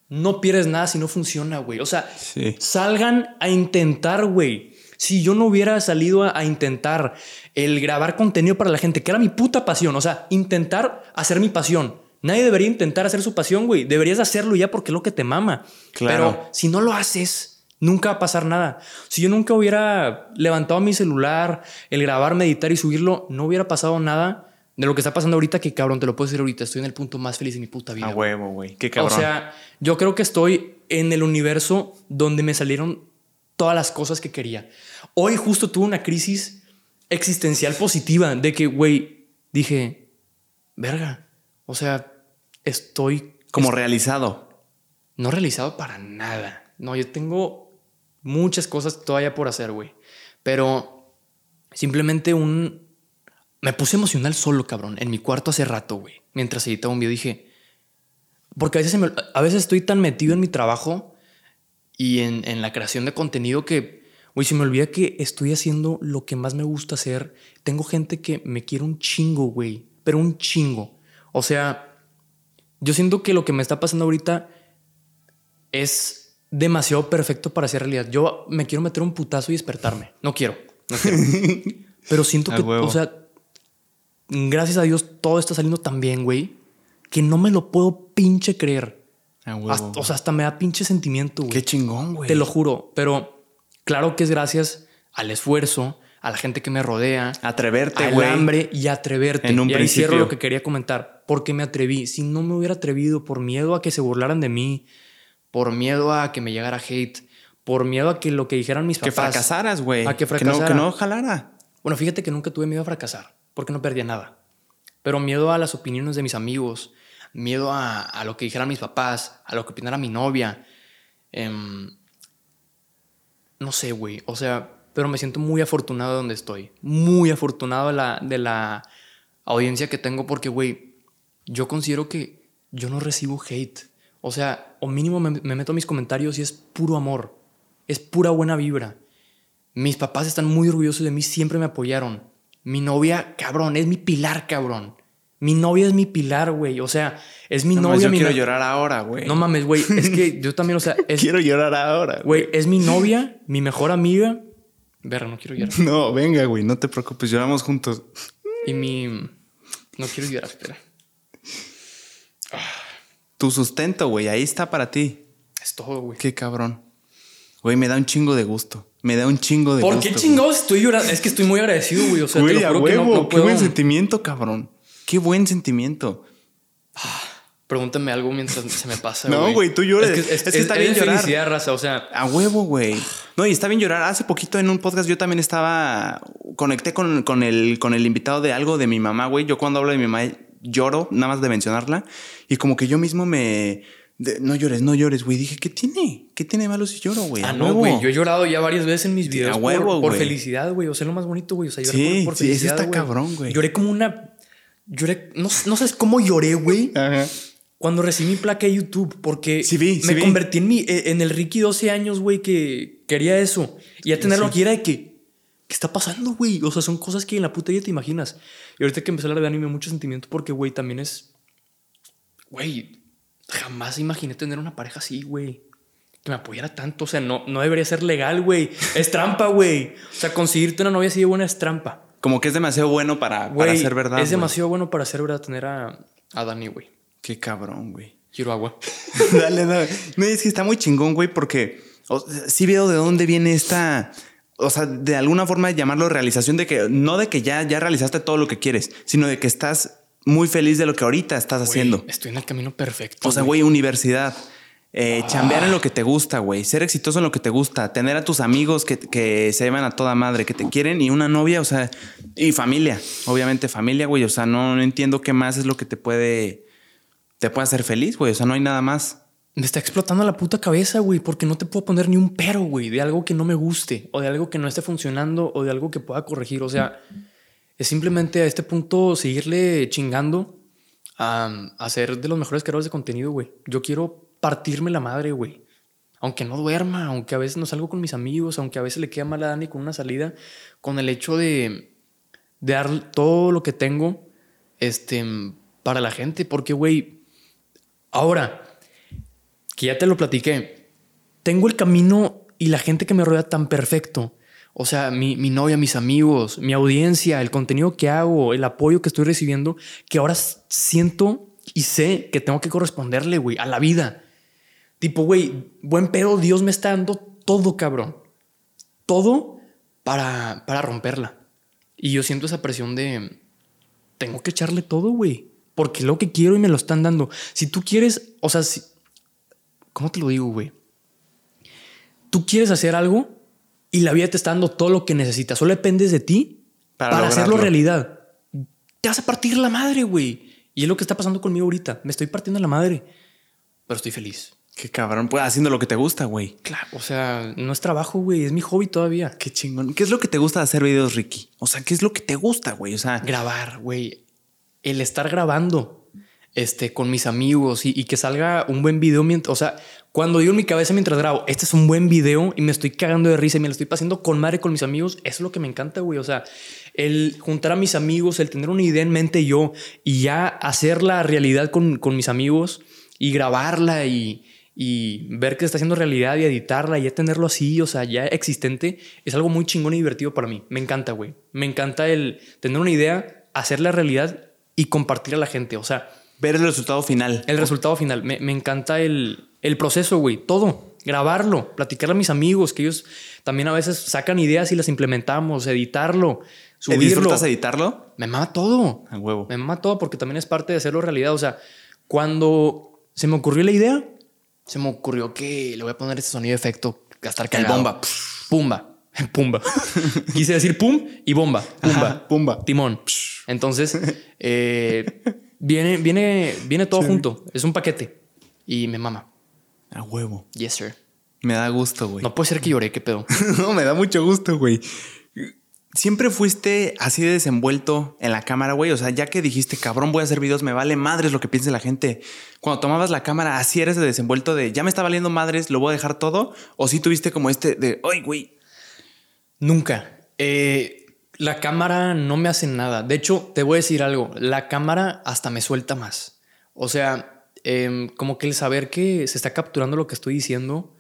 no pierdes nada si no funciona, güey. O sea, Sí. salgan a intentar, güey. Si yo no hubiera salido a, a intentar el grabar contenido para la gente, que era mi puta pasión, o sea, intentar hacer mi pasión. Nadie debería intentar hacer su pasión, güey. Deberías hacerlo ya porque es lo que te mama. Claro. Pero si no lo haces, nunca va a pasar nada. Si yo nunca hubiera levantado mi celular, el grabar, meditar y subirlo, no hubiera pasado nada de lo que está pasando ahorita, que cabrón, te lo puedo decir ahorita. Estoy en el punto más feliz de mi puta vida. A huevo, güey. Qué cabrón. O sea, yo creo que estoy en el universo donde me salieron todas las cosas que quería. Hoy justo tuve una crisis existencial positiva de que, güey, dije, verga, o sea, estoy como realizado. no realizado para nada. No, yo tengo muchas cosas todavía por hacer, güey. Pero simplemente un... Me puse emocional solo, cabrón, en mi cuarto hace rato, güey. Mientras editaba un video dije... Porque a veces, me- a veces estoy tan metido en mi trabajo y en, en la creación de contenido que, güey, se me olvida que estoy haciendo lo que más me gusta hacer. Tengo gente que me quiere un chingo, güey. Pero un chingo. O sea, yo siento que lo que me está pasando ahorita es demasiado perfecto para ser realidad. Yo me quiero meter un putazo y despertarme. No quiero, no quiero. Pero siento que, o sea, gracias a Dios todo está saliendo tan bien, güey, que no me lo puedo pinche creer. A huevo. Hasta- o sea, hasta me da pinche sentimiento, güey. Qué chingón, güey. Te lo juro. Pero claro que es gracias al esfuerzo, a la gente que me rodea, Atreverte, al güey. hambre y atreverte. En un y ahí cierro principio. lo que quería comentar. Porque me atreví. Si no me hubiera atrevido por miedo a que se burlaran de mí, por miedo a que me llegara hate, por miedo a que lo que dijeran mis Que papás. fracasaras, güey. A que no, fracasara. que no jalara. Bueno, fíjate que nunca tuve miedo a fracasar, porque no perdía nada. Pero miedo a las opiniones de mis amigos, miedo a, a lo que dijeran mis papás, a lo que opinara mi novia. Em, no sé, güey. O sea, pero me siento muy afortunado de donde estoy. Muy afortunado de la, de la audiencia que tengo, porque, güey, yo considero que yo no recibo hate. O sea, o mínimo me, me meto a mis comentarios y es puro amor. Es pura buena vibra. Mis papás están muy orgullosos de mí, siempre me apoyaron. Mi novia, cabrón, es mi pilar, cabrón. Mi novia es mi pilar, güey. O sea, es mi No, mames, novia. yo mi quiero llorar ahora, güey. No mames, güey. Es que yo también, o sea, es, quiero llorar ahora. güey, es mi novia, mi mejor amiga. Verga, no quiero llorar. No, venga, güey, no te preocupes, lloramos juntos. Y mi. No quiero llorar, espera. Tu sustento, güey, ahí está para ti. Es todo, güey. Qué cabrón. Güey, me da un chingo de gusto. Me da un chingo de ¿Por gusto. qué chingados estoy llorando? Es que estoy muy agradecido, güey. O sea, Güey, te lo juro que no- huevo. no, Qué puedo. buen sentimiento, cabrón. Qué buen sentimiento. Pregúntame algo mientras se me pasa, No, güey. tú llores. Es que, es, Es que está es bien llorar. felicidad, raza. O sea, A huevo, güey. No, y está bien llorar. Hace poquito en un podcast yo también estaba. Conecté con, con el, con el invitado de algo de mi mamá, güey. Yo cuando hablo de mi mamá lloro, nada más de mencionarla. Y como que yo mismo me. de- no llores, no llores, güey. Dije, ¿qué tiene? ¿Qué tiene malo si lloro, güey? ah, no, güey. Yo he llorado ya varias veces en mis videos A por- huevo, por, güey. felicidad, güey. O sea, lo más bonito, güey. O sea, lloré Sí, por, por sí, ese felicidad. está cabrón, güey. Lloré como una. Lloré. No, no sabes cómo lloré, güey. Ajá. Cuando recibí mi placa de YouTube, porque Sí vi, sí me vi. convertí en, mi, eh, en el Ricky 12 años, güey, que quería eso. Y ya tenerlo aquí era de que, ¿qué está pasando, güey? O sea, son cosas que en la puta vida te imaginas. Y ahorita que empecé a hablar de anime, mucho sentimiento porque, güey, también es. Güey, jamás imaginé tener una pareja así, güey. Que me apoyara tanto. O sea, no, no debería ser legal, güey. Es trampa, güey. O sea, conseguirte una novia así de buena es trampa. Como que es demasiado bueno para, para Güey, ser verdad. es demasiado bueno para ser verdad tener a, a Dani, güey. Qué cabrón, güey. Quiero agua. dale, dale. No, es que está muy chingón, güey, porque o sea, sí veo de dónde viene esta. O sea, de alguna forma llamarlo realización de que no de que ya, ya realizaste todo lo que quieres, sino de que estás muy feliz de lo que ahorita estás haciendo. Estoy en el camino perfecto. O sea, güey, universidad. eh, chambear en lo que te gusta, güey. Ser exitoso en lo que te gusta. Tener a tus amigos que, que se llevan a toda madre, que te quieren y una novia, o sea, y familia. Obviamente familia, güey. O sea, no, no entiendo qué más es lo que te puede, te puede hacer feliz, güey. O sea, no hay nada más. Me está explotando la puta cabeza, güey, porque no te puedo poner ni un pero, güey, de algo que no me guste, o de algo que no esté funcionando, o de algo que pueda corregir. O sea, es simplemente a este punto seguirle chingando a, a ser de los mejores creadores de contenido, güey. Yo quiero partirme la madre, güey. Aunque no duerma, aunque a veces no salgo con mis amigos, aunque a veces le queda mal a Dani con una salida, con el hecho de, de dar todo lo que tengo este, para la gente. Porque, güey, ahora que ya te lo platiqué, tengo el camino y la gente que me rodea tan perfecto. O sea, mi, mi novia, mis amigos, mi audiencia, el contenido que hago, el apoyo que estoy recibiendo, que ahora siento y sé que tengo que corresponderle, güey, a la vida. Tipo, güey, buen pedo, Dios me está dando todo, cabrón. Todo para, para romperla. Y yo siento esa presión de, tengo que echarle todo, güey. Porque lo que quiero y me lo están dando. Si tú quieres, o sea, si, ¿cómo te lo digo, güey? Tú quieres hacer algo y la vida te está dando todo lo que necesitas. Solo dependes de ti Para para, hacerlo realidad. Te vas a partir la madre, güey. Y es lo que está pasando conmigo ahorita. Me estoy partiendo la madre, pero estoy feliz. Qué cabrón. Pues haciendo lo que te gusta, güey. Claro, o sea, no es trabajo, güey. Es mi hobby todavía. Qué chingón. ¿Qué es lo que te gusta de hacer videos, Ricky? O sea, ¿qué es lo que te gusta, güey? O sea, grabar, güey. El estar grabando este, con mis amigos y, que salga un buen video mientras, o sea, cuando digo en mi cabeza mientras grabo, este es un buen video y me estoy cagando de risa y me lo estoy pasando con madre con mis amigos, eso es lo que me encanta, güey. O sea, el juntar a mis amigos, el tener una idea en mente yo y ya hacerla realidad con, con mis amigos y grabarla y, y ver que está haciendo realidad y editarla y ya tenerlo así, o sea, ya existente, es algo muy chingón y divertido para mí. Me encanta, güey. Me encanta el tener una idea, hacerla realidad y compartir a la gente. O sea, ver el resultado final. el resultado final. Me, me encanta el, el proceso, güey. Todo. Grabarlo, platicarle a mis amigos, que ellos también a veces sacan ideas y las implementamos, editarlo, ¿Te subirlo. disfrutas editarlo? Me mama todo. A huevo. Me mama todo porque también es parte de hacerlo realidad. O sea, cuando se me ocurrió la idea, se me ocurrió que le voy a poner este sonido de efecto, gastar El cagado. bomba. Pumba. Pumba. Quise decir pum y bomba. Pumba. Ajá, pumba. Timón. Entonces, eh, viene, viene, viene todo junto. Es un paquete. Y me mama. A huevo. Yes, sir. Me da gusto, güey. No puede ser que lloré, qué pedo. no, me da mucho gusto, güey. Siempre fuiste así de desenvuelto en la cámara, güey. O sea, ya que dijiste, cabrón, voy a hacer videos, me vale madres lo que piense la gente. Cuando tomabas la cámara, así eres de desenvuelto de ya me está valiendo madres, lo voy a dejar todo. O si tuviste como este de, ay, güey. Nunca. Eh, la cámara no me hace nada. De hecho, te voy a decir algo. La cámara hasta me suelta más. O sea, em, como que el saber que se está capturando lo que estoy diciendo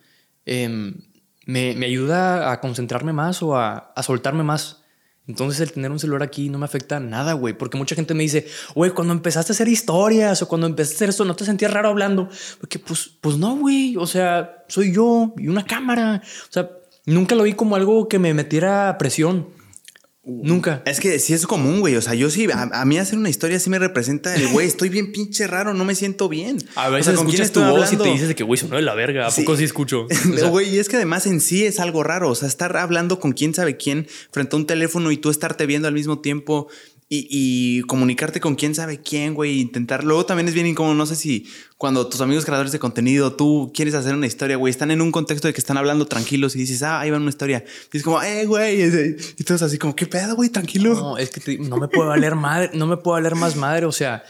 em, me, ayuda a concentrarme más o a, a soltarme más. Entonces el tener un celular aquí no me afecta nada, güey. Porque mucha gente me dice, güey, cuando empezaste a hacer historias o cuando empezaste a hacer eso, ¿no te sentías raro hablando? Porque pues, pues no, güey. O sea, soy yo y una cámara. O sea, nunca lo vi como algo que me metiera presión. Nunca. Es que sí es común, güey. O sea, yo sí, a, mí hacer una historia sí me representa el güey, estoy bien pinche raro, no me siento bien. A veces ¿con escuchas tu voz y te dices de que, güey, sonó de la verga. ¿A poco sí escucho? Güey, y es que además en sí es algo raro. O sea, estar hablando con quién sabe quién frente a un teléfono y tú estarte viendo al mismo tiempo y, comunicarte con quién sabe quién, güey, intentar. Luego también es bien incómodo, no sé si cuando tus amigos creadores de contenido, tú quieres hacer una historia, güey, están en un contexto de que están hablando tranquilos y dices, ah, ahí va una historia. Y es como, eh, güey, y todos así como, ¿qué pedo, güey? Tranquilo. No, es que no me puedo valer madre, no me puedo valer más madre, o sea.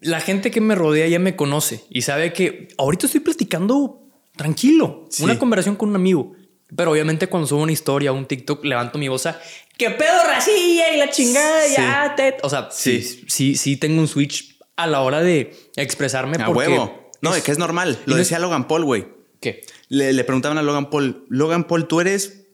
La gente que me rodea ya me conoce y sabe que ahorita estoy platicando tranquilo, una conversación con un amigo. Pero obviamente cuando subo una historia un TikTok, levanto mi voz a ¿Qué pedo racilla y la chingada? Ya, te... O sea, sí. sí, sí, tengo un switch a la hora de expresarme. A huevo. No, es que es normal. Lo decía Logan Paul, güey. ¿Qué? Le, le preguntaban a Logan Paul, Logan Paul, tú eres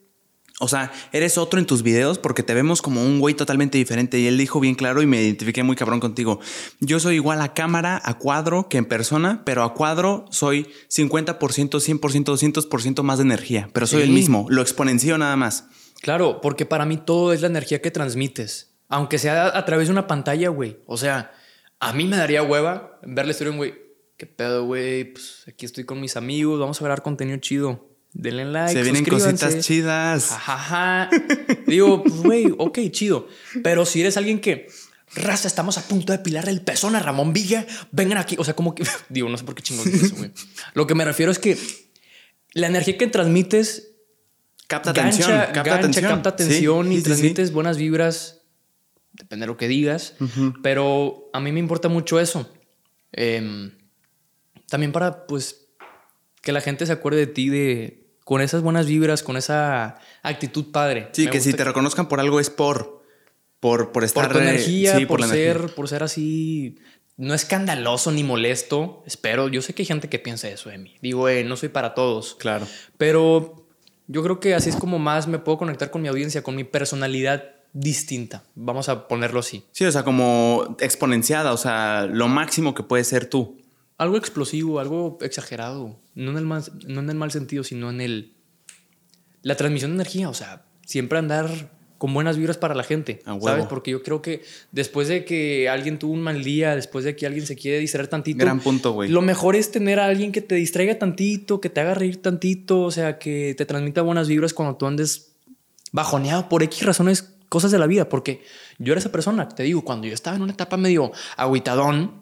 o sea, eres otro en tus videos porque te vemos como un güey totalmente diferente. Y él dijo bien claro y me identifiqué muy cabrón contigo. Yo soy igual a cámara, a cuadro que en persona, pero a cuadro soy 50%, 100%, 200% más de energía. Pero soy el mismo, lo exponencio nada más. Claro, porque para mí todo es la energía que transmites. Aunque sea a través de una pantalla, güey. O sea, a mí me daría hueva verle historia un güey. ¿Qué pedo, güey? Pues aquí estoy con mis amigos, vamos a grabar contenido chido denle like. Se vienen cositas chidas. Ajá. Digo, pues, güey, ok, chido. Pero si eres alguien que, raza, estamos a punto de pilar el pezón a Ramón Villa, vengan aquí. O sea, como que, digo, no sé por qué chingón eso, güey. Lo que me refiero es que la energía que transmites capta atención, capta atención, capta atención y transmites buenas vibras. Depende de lo que digas. Pero a mí me importa mucho eso. Em, también para, pues, que la gente se acuerde de ti de con esas buenas vibras, con esa actitud padre. Sí, que si te reconozcan por algo es por, por, por estar... Por tu energía, por, ser, por ser así, no escandaloso ni molesto, espero. Yo sé que hay gente que piensa eso de mí. Digo, eh, no soy para todos. Claro. Pero yo creo que así es como más me puedo conectar con mi audiencia, con mi personalidad distinta. Vamos a ponerlo así. Sí, o sea, como exponenciada, o sea, lo máximo que puedes ser tú algo explosivo, algo exagerado. No en el mal, no en el mal sentido, sino en el. La transmisión de energía. O sea, siempre andar con buenas vibras para la gente. ¿Sabes? Porque yo creo que después de que alguien tuvo un mal día, después de que alguien se quiere distraer tantito. Gran punto, güey. Lo mejor es tener a alguien que te distraiga tantito, que te haga reír tantito, o sea, que te transmita buenas vibras cuando tú andes bajoneado por X razones, cosas de la vida. Porque yo era esa persona, te digo, cuando yo estaba en una etapa medio agüitadón,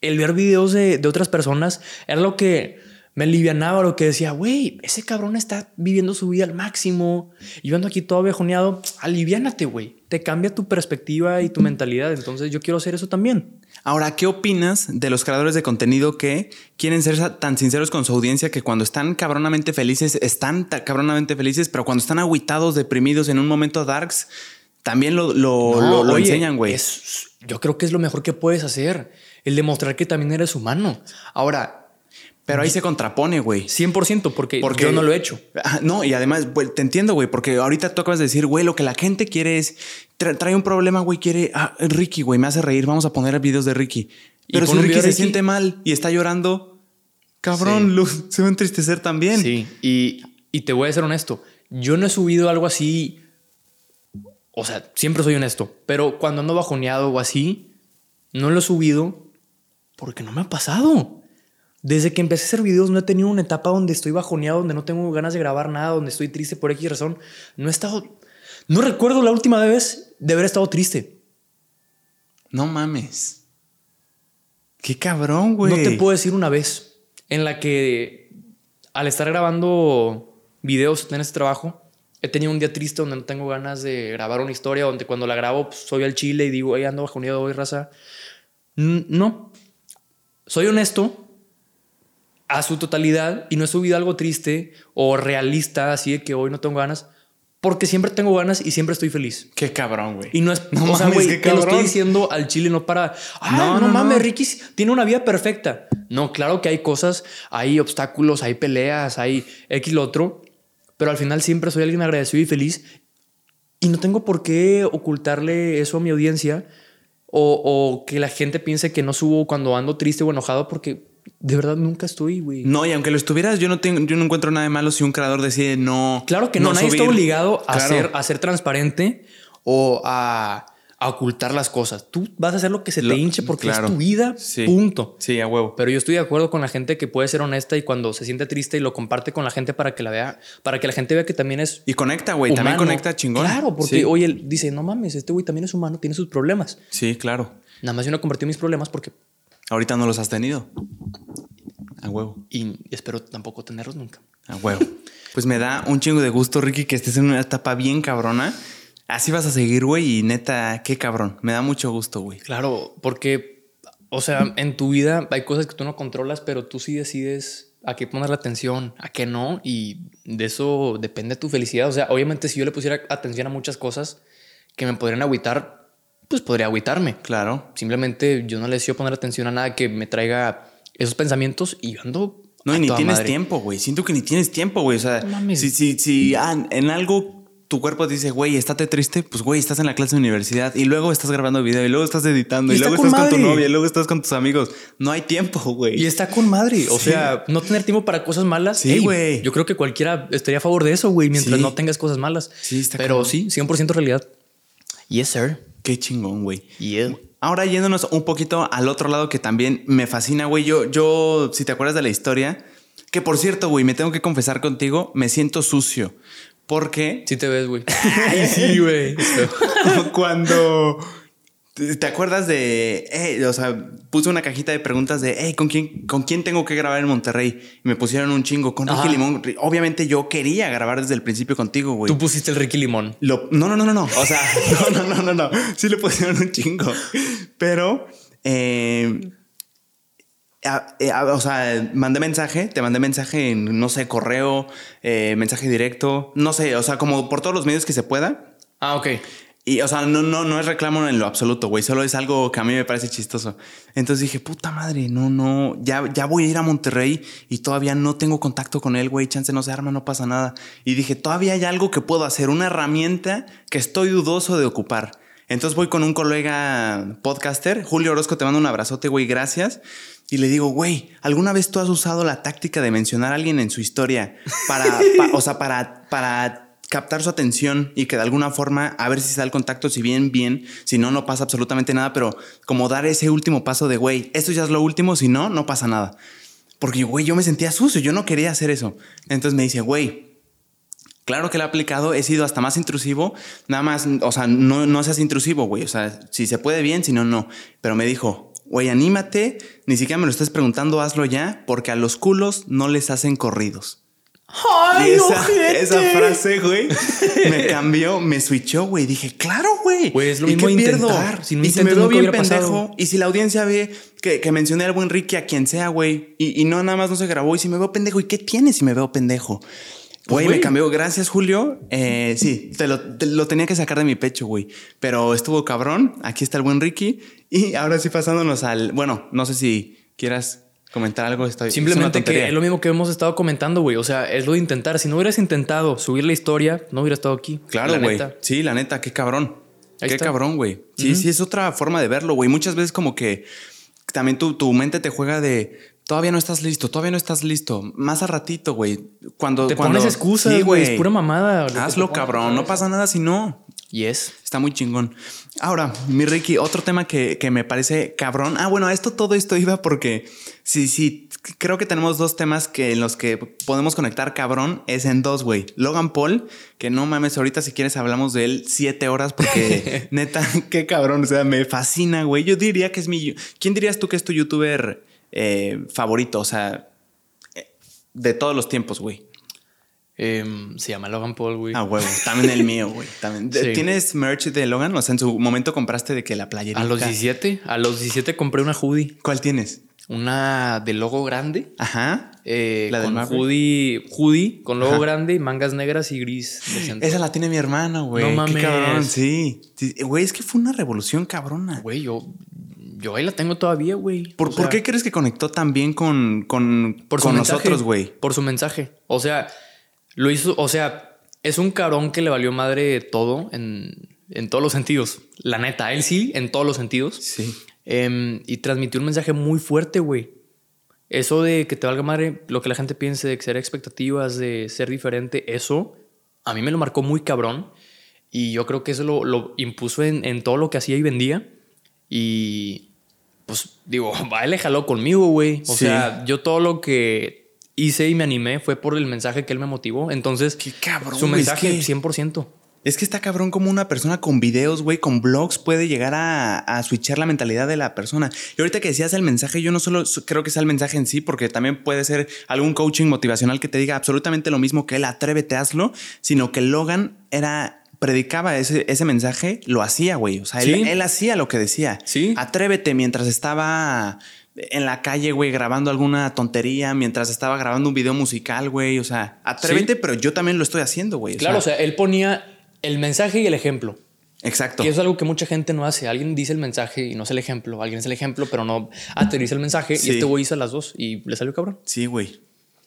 el ver videos de, otras personas era lo que me alivianaba, lo que decía, güey, ese cabrón está viviendo su vida al máximo. Y yo ando aquí todo vejoneado. Aliviánate, güey. Te cambia tu perspectiva y tu mentalidad. Entonces yo quiero hacer eso también. Ahora, ¿qué opinas de los creadores de contenido que quieren ser tan sinceros con su audiencia que cuando están cabronamente felices, están cabronamente felices, pero cuando están aguitados, deprimidos en un momento darks, también lo, lo, enseñan, güey? Yo creo que es lo mejor que puedes hacer el demostrar que también eres humano. Ahora, pero ahí se contrapone, güey. 100% porque, porque yo no lo he hecho. No, y además, te entiendo, güey, porque ahorita tú acabas de decir, güey, lo que la gente quiere es, trae un problema, güey, quiere, ah, Ricky, güey, me hace reír, vamos a poner videos de Ricky. Pero si Ricky se siente mal y está llorando, cabrón, se va a entristecer también. Sí, y, y te voy a ser honesto, yo no he subido algo así, o sea, siempre soy honesto, pero cuando ando bajoneado o así, no lo he subido porque no me ha pasado. Desde que empecé a hacer videos no he tenido una etapa donde estoy bajoneado, donde no tengo ganas de grabar nada, donde estoy triste por X razón. No he estado... No recuerdo la última vez de haber estado triste. No mames. Qué cabrón, güey. No te puedo decir una vez en la que al estar grabando videos en este trabajo, he tenido un día triste donde no tengo ganas de grabar una historia, donde cuando la grabo pues, soy al chile y digo, hey, ando bajoneado hoy, raza. No, soy honesto a su totalidad y no he subido algo triste o realista, así de que hoy no tengo ganas, porque siempre tengo ganas y siempre estoy feliz. Qué cabrón, güey. Y no es, no o sea, güey, te lo estoy diciendo al chile, no para, no, no, mames, Ricky tiene una vida perfecta. No, claro que hay cosas, hay obstáculos, hay peleas, hay X lo otro, pero al final siempre soy alguien agradecido y feliz Y no tengo por qué ocultarle eso a mi audiencia o, o que la gente piense que no subo cuando ando triste o enojado porque de verdad nunca estoy, güey. No, y aunque lo estuvieras, yo no tengo, yo no encuentro nada de malo si un creador decide no. Claro que no, nadie subir. está obligado a, Claro. ser, a ser transparente o a, a ocultar las cosas. Tú vas a hacer lo que se Lo- te hinche porque claro. es tu vida, Sí. punto. Sí, a huevo. Pero yo estoy de acuerdo con la gente que puede ser honesta y cuando se siente triste y lo comparte con la gente para que la vea, para que la gente vea que también es Y conecta, güey. También conecta chingón. Claro, porque Sí. oye, él dice, no mames, este güey también es humano, tiene sus problemas. Sí, claro. Nada más yo no compartí mis problemas porque Ahorita no los has tenido. A huevo. y espero tampoco tenerlos nunca. A huevo. Pues me da un chingo de gusto, Ricky, que estés en una etapa bien cabrona. Así vas a seguir, güey. Y neta, qué cabrón. Me da mucho gusto, güey. Claro, porque, o sea, en tu vida hay cosas que tú no controlas, pero tú sí decides a qué poner la atención, a qué no, y de eso depende tu felicidad. O sea, obviamente si yo le pusiera atención a muchas cosas que me podrían agüitar, pues podría agüitarme. Claro. Simplemente yo no le deseo poner atención a nada que me traiga esos pensamientos y yo ando. No, a y ni toda tienes madre. tiempo, güey. Siento que ni tienes tiempo, güey. O sea, No si, si, si ah, en algo tu cuerpo te dice, güey, estate triste, pues, güey, estás en la clase de universidad y luego estás grabando video y luego estás editando Y luego con estás con tu novia y luego estás con tus amigos. No hay tiempo, güey. Y está con madre. O Sí. sea, no tener tiempo para cosas malas. Sí, ey, güey. Yo creo que cualquiera estaría a favor de eso, güey, mientras Sí. no tengas cosas malas. Sí, está Pero cabrón. sí, 100% realidad. Yes, sir. Qué chingón, güey. Yeah. Ahora yéndonos un poquito al otro lado que también me fascina, güey. Yo, yo, si te acuerdas de la historia, que por cierto, güey, me tengo que confesar contigo, me siento sucio. Porque Sí te ves, güey. Ay, sí, güey. cuando ¿Te acuerdas de, eh, o sea, puse una cajita de preguntas de, hey, ¿con quién, ¿con quién tengo que grabar en Monterrey? Y me pusieron un chingo con Ajá. Ricky Limón. Obviamente yo quería grabar desde el principio contigo, güey. Tú pusiste el Ricky Limón. Lo- no, no, no, no, no. O sea, no, no, no, no, no. Sí le pusieron un chingo. Pero, eh, a- eh, a- o sea, mandé mensaje, te mandé mensaje en, no sé, correo, eh, mensaje directo, no sé, o sea, como por todos los medios que se pueda. Ah, ok. Y, o sea, no, no, no es reclamo en lo absoluto, güey. Solo es algo que a mí me parece chistoso. Entonces dije, puta madre, no, no, ya, ya voy a ir a Monterrey y todavía no tengo contacto con él, güey. Chance no se arma, no pasa nada. Y dije, todavía hay algo que puedo hacer, una herramienta que estoy dudoso de ocupar. Entonces voy con un colega podcaster, Julio Orozco, te mando un abrazote, güey, gracias. Y le digo, güey, ¿alguna vez tú has usado la táctica de mencionar a alguien en su historia para, pa- o sea, para, para captar su atención y que de alguna forma a ver si se da el contacto, si bien, bien, si no, no pasa absolutamente nada, pero como dar ese último paso de, güey, esto ya es lo último, si no, no pasa nada. Porque, güey, yo me sentía sucio, yo no quería hacer eso. Entonces me dice, güey, Claro que lo he aplicado, he sido hasta más intrusivo, nada más, o sea, no, no seas intrusivo, güey, o sea, si se puede bien, si no, no. Pero me dijo, güey, anímate, ni siquiera me lo estés preguntando, hazlo ya, porque a los culos no les hacen corridos. ¡Ay, y esa, esa frase, güey, me cambió, me switchó, güey. Dije, claro, güey. Güey, es lo ¿Y mismo qué pierdo? intentar. Si no y si me veo bien pasado. pendejo, y si la audiencia ve que, que mencioné al buen Ricky a quien sea, güey, y, y no nada más no se grabó, y si me veo pendejo, ¿y qué tiene si me veo pendejo? Güey, me cambió. Gracias, Julio. Eh, sí, te lo, te lo tenía que sacar de mi pecho, güey. Pero estuvo cabrón. Aquí está el buen Ricky. Y ahora sí pasándonos al... Bueno, no sé si quieras comentar algo. Estoy, es una Simplemente que es lo mismo que hemos estado comentando, güey. O sea, es lo de intentar. Si no hubieras intentado subir la historia, no hubiera estado aquí. Claro, La güey. Sí, la neta, qué cabrón. Ahí qué está. cabrón, güey. Sí, sí, es otra forma de verlo, güey. Muchas veces como que también tu, tu mente te juega de todavía no estás listo, todavía no estás listo. Más a ratito, güey. Cuando Te cuando, pones excusas, Sí, güey. Es pura mamada. Hazlo, cabrón. No pasa nada si no. Yes. Está muy chingón. Ahora, mi Ricky, otro tema que, que me parece cabrón. Ah, bueno, a esto todo esto iba porque sí, sí, creo que tenemos dos temas que en los que podemos conectar cabrón. Es en dos, güey. Logan Paul, que no mames, ahorita si quieres hablamos de él siete horas porque neta, qué cabrón. O sea, me fascina, güey. Yo diría que es mi. ¿Quién dirías tú que es tu youtuber eh, favorito? O sea, eh, de todos los tiempos, güey. Em, se llama Logan Paul, güey. Ah, huevo. También el mío, güey. También. Sí. ¿Tienes merch de Logan? O sea, en su momento compraste de que la playerita. a los 17, a los 17 compré una hoodie. ¿Cuál tienes? Una de logo grande. Ajá. eh, ¿La del con hoodie, hoodie con logo Ajá. grande, mangas negras y gris. de. Esa la tiene mi hermana, güey. No Qué mames. cabrón, sí. Güey, es que fue una revolución cabrona. Güey, yo, yo ahí la tengo todavía, güey. ¿Por, por qué crees que conectó tan bien con, con, Por con nosotros, güey? Por su mensaje. O sea, lo hizo, o sea, es un cabrón que le valió madre todo en, en todos los sentidos. La neta, él sí, en todos los sentidos. Sí. Em, y transmitió un mensaje muy fuerte, güey. Eso de que te valga madre lo que la gente piense, de ser expectativas, de ser diferente, eso a mí me lo marcó muy cabrón. Y yo creo que eso lo, lo impuso en, en, todo lo que hacía y vendía. Y pues digo, va, él le jaló conmigo, güey. O sí. sea, yo todo lo que hice y me animé fue por el mensaje que él me motivó. Entonces, Qué cabrón, su mensaje es que... 100%. Es que está cabrón como una persona con videos, güey, con blogs puede llegar a, a, switchar la mentalidad de la persona. Y ahorita que decías el mensaje, yo no solo creo que sea el mensaje en sí, porque también puede ser algún coaching motivacional que te diga absolutamente lo mismo que él, atrévete, hazlo, sino que Logan era predicaba ese, ese mensaje, lo hacía, güey. O sea, él, hacía lo que decía. Sí. Atrévete mientras estaba en la calle, güey, grabando alguna tontería, mientras estaba grabando un video musical, güey. O sea, atrévete, Sí. pero yo también lo estoy haciendo, güey. Claro, o sea, sea, él ponía el mensaje y el ejemplo. exacto. Que es algo que mucha gente no hace. Alguien dice el mensaje y no es el ejemplo. Alguien es el ejemplo, pero no aterriza el mensaje. Sí. Y este güey hizo las dos y le salió cabrón. Sí, güey.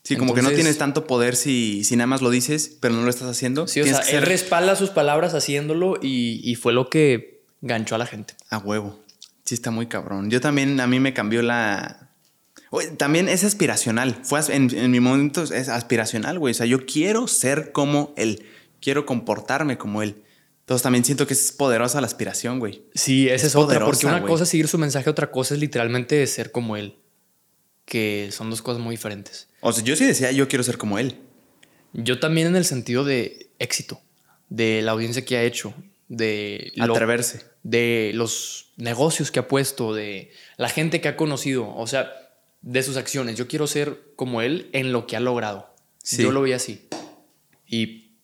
Sí, como que no tienes tanto poder si, si nada más lo dices, pero no lo estás haciendo. Sí, o sea, él ser respalda sus palabras haciéndolo y, y fue lo que ganchó a la gente. a huevo. Sí, está muy cabrón. Yo también, a mí me cambió la. Oye, también es aspiracional. Fue en, en mi momento es aspiracional, güey. O sea, yo quiero ser como él. Quiero comportarme como él. Entonces también siento que es poderosa la aspiración, güey. Sí, esa es, Es otra, porque una güey. cosa es seguir su mensaje, otra cosa es literalmente ser como él. Que son dos cosas muy diferentes. O sea, yo sí decía, yo quiero ser como él. Yo también en el sentido de éxito, de la audiencia que ha hecho, de lo- Atreverse. De los negocios que ha puesto, de la gente que ha conocido, o sea, de sus acciones. Yo quiero ser como él en lo que ha logrado. Sí. Yo lo veía así. Y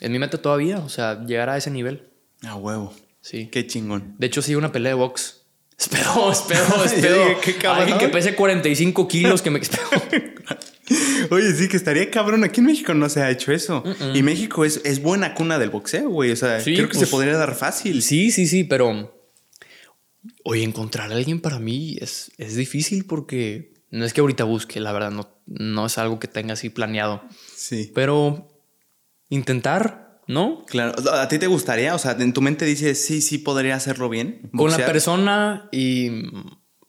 es mi meta todavía, o sea, llegar a ese nivel. A huevo. Sí. Qué chingón. De hecho, sigue una pelea de box. Espero, espero, espero. dije, ¿qué cabrón? Alguien que pese 45 kilos que me espero. Oye, sí, que estaría cabrón. Aquí en México no se ha hecho eso. Y México es, es buena cuna del boxeo, güey. O sea, Sí, creo que pues- se podría dar fácil. Sí, sí, sí, pero. Oye, encontrar a alguien para mí es, es difícil porque no es que ahorita busque, la verdad, no, no es algo que tenga así planeado. Sí. Pero intentar, ¿no? Claro. ¿A ti te gustaría? O sea, en tu mente dices, sí, sí podría hacerlo bien. Con la persona y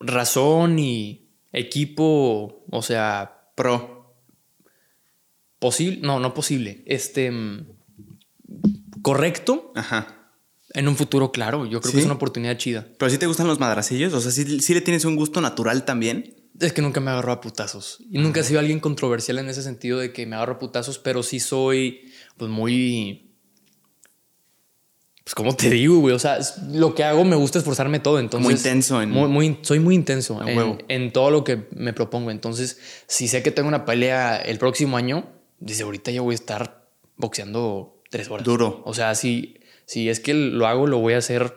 razón y equipo, o sea, Pro. posible, no, no posible, este, mm, correcto Ajá. en un futuro, claro, yo creo ¿Sí? que es una oportunidad chida. Pero sí te gustan los madracillos. O sea, sí, sí le tienes un gusto natural también. Es que nunca me agarró a putazos. Y nunca he sido alguien controversial en ese sentido de que me agarro a putazos, pero sí soy, pues, muy. Pues, como te digo, güey? O sea, lo que hago me gusta esforzarme todo. Entonces, Muy intenso en- Muy, muy- soy muy intenso A en, huevo. en todo lo que me propongo. Entonces, si sé que tengo una pelea el próximo año, desde ahorita ya voy a estar boxeando tres horas. Duro. O sea, si, si es que lo hago, lo voy a hacer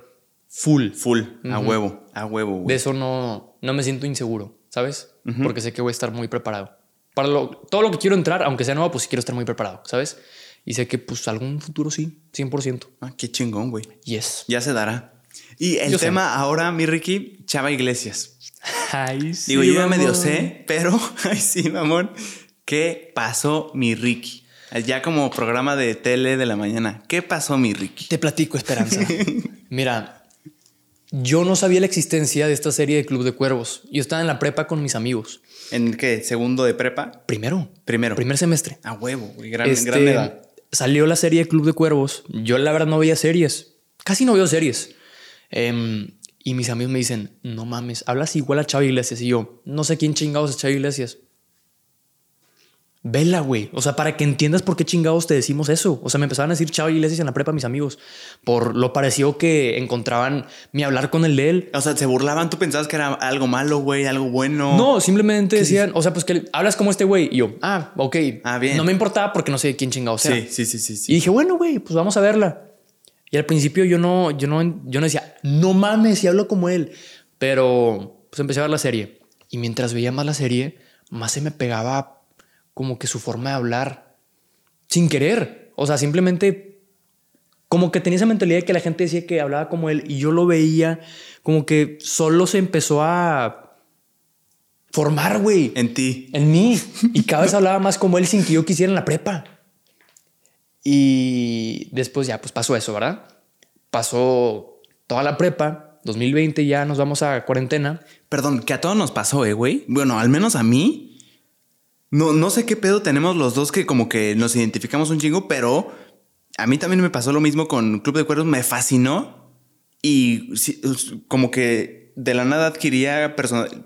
full. Full. A Ujú. huevo. A huevo, güey. De eso no, no me siento inseguro, ¿sabes? Porque sé que voy a estar muy preparado. Para lo- todo lo que quiero entrar, aunque sea nuevo, pues quiero estar muy preparado, ¿sabes? Y sé que pues algún futuro sí, 100%. Ah, qué chingón, güey. Yes. Ya se dará. Y el Yo sé. tema ahora, mi Ricky, Chava Iglesias. Ay, sí, Digo, yo ya medio sé, pero, ay sí, mamón. ¿Qué pasó, mi Ricky? Ya como programa de tele de la mañana. ¿Qué pasó, mi Ricky? Te platico, Esperanza. Mira, yo no sabía la existencia de esta serie de Club de Cuervos. Yo estaba en la prepa con mis amigos. ¿En qué? ¿Segundo de prepa? Primero. Primero. Primer semestre. A huevo. Gran, Este, gran edad. Salió la serie Club de Cuervos. Yo la verdad no veía series. Casi no veo series. Em, y mis amigos me dicen, no mames, hablas igual a Chava Iglesias. Y yo, no sé quién chingados es Chava Iglesias. Vela, güey. O sea, para que entiendas por qué chingados te decimos eso. O sea, me empezaban a decir Chava Iglesias en la prepa mis amigos. Por lo pareció que encontraban mi hablar con el de él. O sea, se burlaban. ¿Tú pensabas que era algo malo, güey? ¿Algo bueno? No, simplemente decían, o sea, pues que hablas como este güey. Y yo, ah, ok. Ah, bien. No me importaba porque no sé quién chingados era. Sí, sí, sí, sí. sí. Y dije, bueno, güey, pues vamos a verla. Y al principio yo no, yo no, yo no decía, no mames, si hablo como él. Pero pues empecé a ver la serie. Y mientras veía más la serie, más se me pegaba como que su forma de hablar sin querer. O sea, simplemente como que tenía esa mentalidad de que la gente decía que hablaba como él y yo lo veía como que solo se empezó a formar, güey En ti. en mí y cada vez hablaba más como él sin que yo quisiera en la prepa. Y después ya, pues pasó eso, ¿verdad? Pasó toda la prepa, 2020 ya nos vamos a cuarentena. Perdón, que a todos nos pasó, eh, güey. Bueno, al menos a mí. No, no sé qué pedo tenemos los dos que como que nos identificamos un chingo, pero a mí también me pasó lo mismo con Club de Cuervos. Me fascinó y como que de la nada adquiría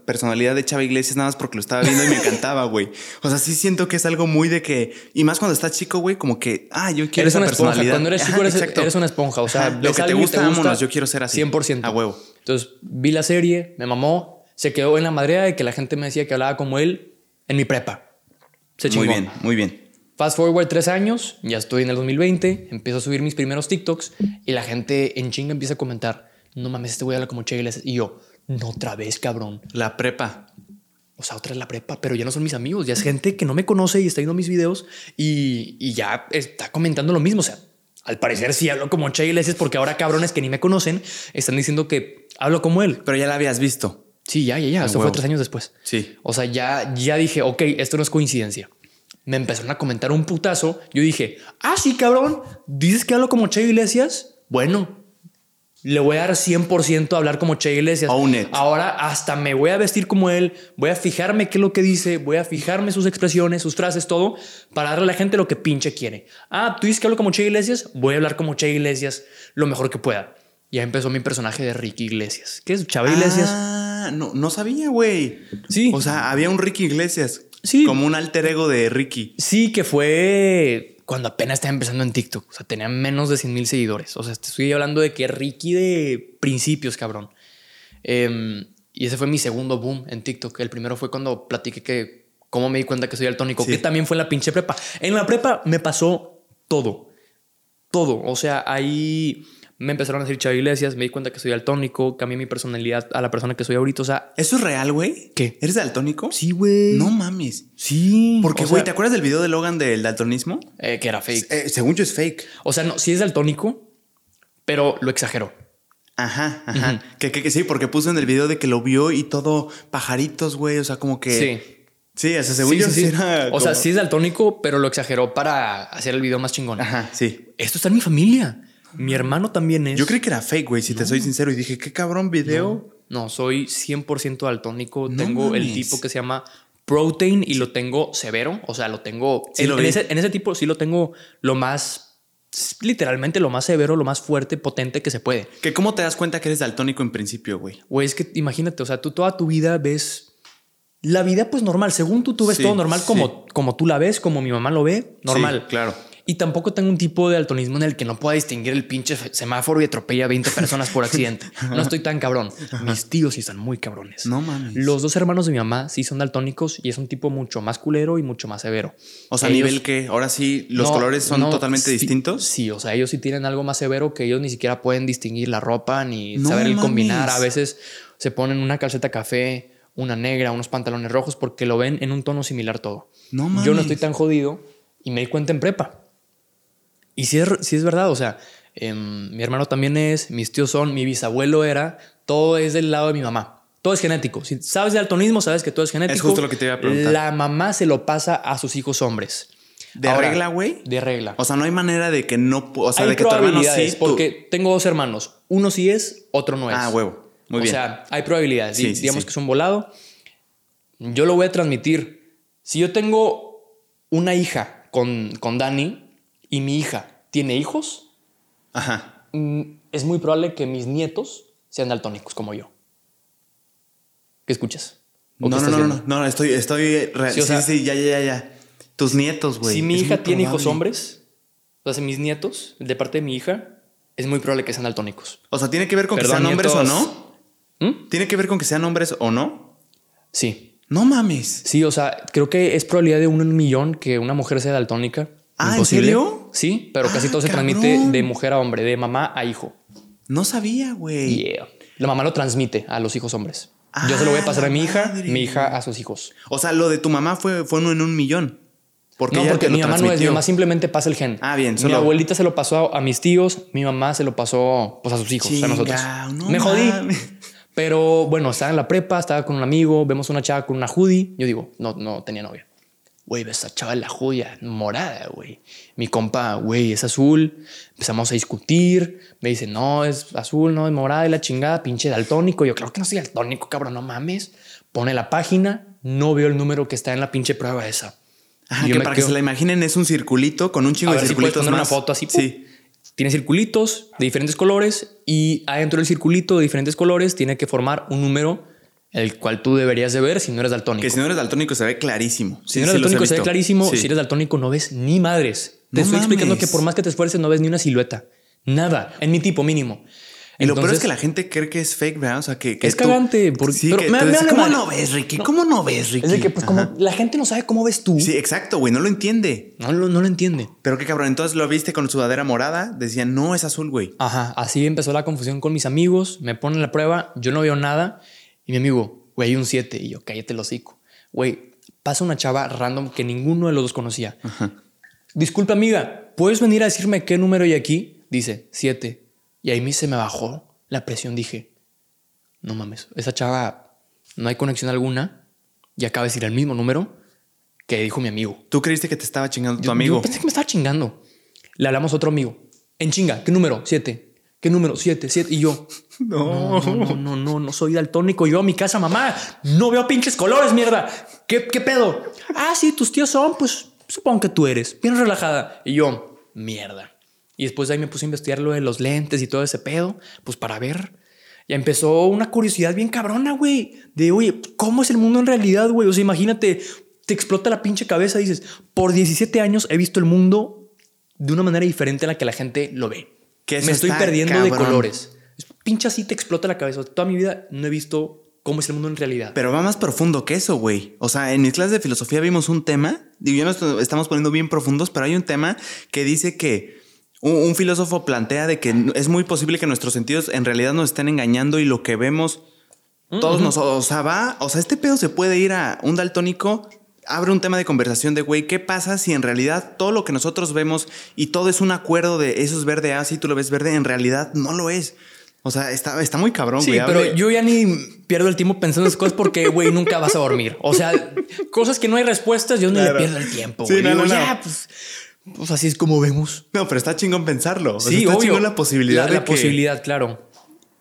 personalidad de Chava Iglesias nada más porque lo estaba viendo y me encantaba, güey. O sea, sí siento que es algo muy de que. Y más cuando estás chico, güey, como que, ah, yo quiero eres esa una personalidad. Esponja. Cuando eres chico, eres, eres, una esponja. O sea, Ajá, lo que te gusta, te gusta, vámonos, yo quiero ser así. 100%. A huevo. Entonces, vi la serie, me mamó, se quedó en la madrea de que la gente me decía que hablaba como él en mi prepa. Se chingó. Muy bien, muy bien. Fast forward tres años, ya estoy en el 2020, empiezo a subir mis primeros TikToks y la gente en chinga empieza a comentar, no mames, este güey habla como Che Iglesias. Y yo, no otra vez, cabrón. La prepa. O sea, otra vez la prepa, pero ya no son mis amigos, ya es gente que no me conoce y está viendo mis videos y, y ya está comentando lo mismo. O sea, al parecer sí hablo como Che Iglesias porque ahora cabrones que ni me conocen están diciendo que hablo como él. Pero ya la habías visto. Sí, ya, ya, ya. Eso fue tres años después. Sí. O sea, ya, ya dije, ok, esto no es coincidencia. Me empezaron a comentar un putazo. Yo dije, ah, sí, cabrón. ¿Dices que hablo como Che Iglesias? Bueno, le voy a dar 100% a hablar como Che Iglesias. Own it. Ahora hasta me voy a vestir como él, voy a fijarme qué es lo que dice, voy a fijarme sus expresiones, sus frases, todo, para darle a la gente lo que pinche quiere. Ah, tú dices que hablo como Che Iglesias, voy a hablar como Che Iglesias lo mejor que pueda. Ya empezó mi personaje de Ricky Iglesias. ¿Qué es? Chava Iglesias. Ah, no, no sabía, güey. Sí. O sea, había un Ricky Iglesias. Sí. Como un alter ego de Ricky. Sí, que fue cuando apenas estaba empezando en TikTok. O sea, tenía menos de 100 mil seguidores. O sea, te estoy hablando de que Ricky de principios, cabrón. Eh, y ese fue mi segundo boom en TikTok. El primero fue cuando platiqué que cómo me di cuenta que soy daltónico, Sí. que también fue en la pinche prepa. En la prepa me pasó todo. Todo. O sea, ahí me empezaron a decir Chava Iglesias, me di cuenta que soy daltónico, cambié mi personalidad a la persona que soy ahorita. O sea, ¿Eso es real, güey? ¿Qué? ¿Eres daltónico? sí, güey. No mames. Sí. Porque, O güey, sea, ¿te acuerdas del video de Logan del daltonismo? eh, que era fake. Eh, según yo es fake. O sea, no, sí es daltónico, pero lo exageró. Ajá, ajá. que, que, que sí, porque puso en el video de que lo vio y todo pajaritos, güey. O sea, como que. Sí. Sí, o sea, según Sí, yo sí, sí sí. era O sea, sí es daltónico, pero lo exageró para hacer el video más chingón. Ajá, sí. Esto está en mi familia. Mi hermano también es. Yo creí que era fake, güey, si te soy sincero. Y dije, qué cabrón video. No, soy 100% daltónico. No tengo el tipo que se llama Protein y lo tengo severo. O sea, lo tengo. Sí en, lo en vi. ese, en ese tipo sí lo tengo lo más. Literalmente lo más severo, lo más fuerte, potente que se puede. Que cómo te das cuenta que eres daltónico en principio, güey. Güey, es que imagínate, o sea, tú toda tu vida ves la vida pues normal. Según tú, tú ves Sí, todo normal sí. como, como tú la ves, como mi mamá lo ve, normal. Sí, claro. Y tampoco tengo un tipo de daltonismo en el que no pueda distinguir el pinche semáforo y atropella a 20 personas por accidente. No estoy tan cabrón. Mis tíos sí están muy cabrones. No mames. Los dos hermanos de mi mamá sí son daltónicos y es un tipo mucho más culero y mucho más severo. O sea, a nivel que ahora sí los no, colores son no, totalmente sí, distintos. Sí, o sea, ellos sí tienen algo más severo que ellos ni siquiera pueden distinguir la ropa ni No saber el mames. combinar. A veces se ponen una calceta café, una negra, unos pantalones rojos porque lo ven en un tono similar todo. No Yo mames. no estoy tan jodido y me di cuenta en prepa. Y sí es, sí es verdad, o sea, em, mi hermano también es, mis tíos son, mi bisabuelo era, todo es del lado de mi mamá. Todo es genético. Si sabes de daltonismo, sabes que todo es genético. justo lo que te iba a preguntar. La mamá se lo pasa a sus hijos hombres. ¿De Ahora, regla, güey? De regla. O sea, no hay manera de que no. O sea, Hay de que tu hermano sí. tú- porque tengo dos hermanos. Uno sí es, otro no es. Ah, huevo. Muy o bien. sea, hay probabilidades. Sí, digamos sí. que es un volado. Yo lo voy a transmitir. Si yo tengo una hija con, con Dani y mi hija tiene hijos, Ajá. mm, es muy probable que mis nietos sean daltónicos como yo. ¿Qué escuchas? ¿O No, qué no, no, no, no, estoy, estoy. Sí, Sí, sea- sí, ya, ya, ya, ya. Tus nietos, güey. Si mi hija tiene hijos hombres, o sea, si mis nietos, de parte de mi hija, es muy probable que sean daltónicos. O sea, ¿tiene que ver con Perdón, que sean hombres o no? ¿Mm? ¿Tiene que ver con que sean hombres o no? Sí. No mames. Sí, o sea, creo que es probabilidad de uno en un millón que una mujer sea daltónica. Ah, ¿en serio? Sí, pero casi Ah, todo se cabrón. transmite de mujer a hombre, de mamá a hijo. No sabía, güey. Yeah. La mamá lo transmite a los hijos hombres. Yo se lo voy a pasar a mi hija, madre. mi hija a sus hijos. O sea, lo de tu mamá fue, fue uno en un millón. Porque no, porque mi mamá no es, mi mamá simplemente pasa el gen. Ah, bien, Mi abuelita se lo pasó a mis tíos, mi mamá se lo pasó pues, a sus hijos, a nosotros. No Me jodí. mames. Pero bueno, estaba en la prepa, estaba con un amigo, vemos una chava con una hoodie. Yo digo, no, no tenía novia. Güey, esa chava la joya, morada, güey. Mi compa, güey, es azul. Empezamos a discutir. Me dice, no, es azul, no, es morada y la chingada, pinche daltónico. Yo, creo que no soy daltónico, cabrón, no mames. Pone la página, no veo el número que está en la pinche prueba esa. Ajá, que para que se la imaginen es un circulito con un chingo de circulitos una foto así. Sí. Tiene circulitos de diferentes colores y adentro del circulito de diferentes colores tiene que formar un número el cual tú deberías de ver si no eres daltónico. Que si no eres daltónico se ve clarísimo. Si no eres daltónico se ve clarísimo. Si eres daltónico no ves ni madres. Te estoy explicando que por más que te esfuerces no ves ni una silueta. Nada. En mi tipo mínimo. Y lo peor es que la gente cree que es fake, ¿verdad? O sea, que, es cagante. sí, ¿Cómo no ves, Ricky? ¿Cómo no ves, Ricky? Es de que, pues, como la gente no sabe cómo ves tú. Sí, exacto, güey. No lo entiende. No, no, no lo entiende. Pero qué cabrón. Entonces lo viste con sudadera morada. Decían, no, es azul, güey. Ajá. Así empezó la confusión con mis amigos. Me ponen la prueba. Yo no veo nada. Y mi amigo, güey, hay un 7. Y yo, cállate el hocico. Güey, pasa una chava random que ninguno de los dos conocía. Ajá. Disculpa, amiga, ¿puedes venir a decirme qué número hay aquí? Dice, 7. Y ahí mí se me bajó la presión. Dije, no mames, esa chava no hay conexión alguna y acaba de decir el mismo número que dijo mi amigo. ¿Tú creíste que te estaba chingando tu amigo? Yo pensé que me estaba chingando. Le hablamos a otro amigo. En chinga, ¿qué número? 7. ¿Qué número? Siete, siete. Y yo, no. no, no, no, no, soy daltónico. Yo a mi casa, mamá, no veo pinches colores, mierda. ¿Qué, ¿Qué pedo? Ah, sí, tus tíos son, pues supongo que tú eres. Bien relajada. Y yo, mierda. Y después de ahí me puse a investigar lo de los lentes y todo ese pedo, pues para ver. Ya empezó una curiosidad bien cabrona, güey. De, oye, ¿cómo es el mundo en realidad, güey? O sea, imagínate, te explota la pinche cabeza y dices, por 17 años he visto el mundo de una manera diferente a la que la gente lo ve. Me estoy perdiendo de colores. Pinche así te explota la cabeza. Toda mi vida no he visto cómo es el mundo en realidad. Pero va más profundo que eso, güey. O sea, en mis clases de filosofía vimos un tema, digo, ya nos estamos poniendo bien profundos, pero hay un tema que dice que un, filósofo plantea de que es muy posible que nuestros sentidos en realidad nos estén engañando y lo que vemos todos nos, o sea, va, o sea, este pedo se puede ir a un daltónico abre un tema de conversación de, güey, ¿qué pasa si en realidad todo lo que nosotros vemos y todo es un acuerdo de eso es verde así, tú lo ves verde, en realidad no lo es? O sea, está, está muy cabrón, sí, pero yo ya ni pierdo el tiempo pensando en esas cosas porque, güey, nunca vas a dormir. O sea, cosas que no hay respuestas, yo ni le pierdo el tiempo. Sí, no, no, ya, pues, pues, así es como vemos. No, pero está chingón pensarlo. Sí, está chingón la posibilidad. La, la posibilidad, claro.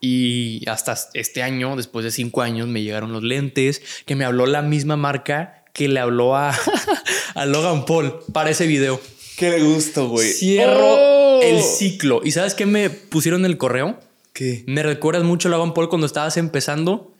Y hasta este año, después de cinco años, me llegaron los lentes que me habló la misma marca que le habló a, a Logan Paul para ese video. Qué gusto, güey. Cierro oh. el ciclo. ¿Y sabes qué me pusieron en el correo? ¿Qué? Me recuerdas mucho a Logan Paul cuando estabas empezando.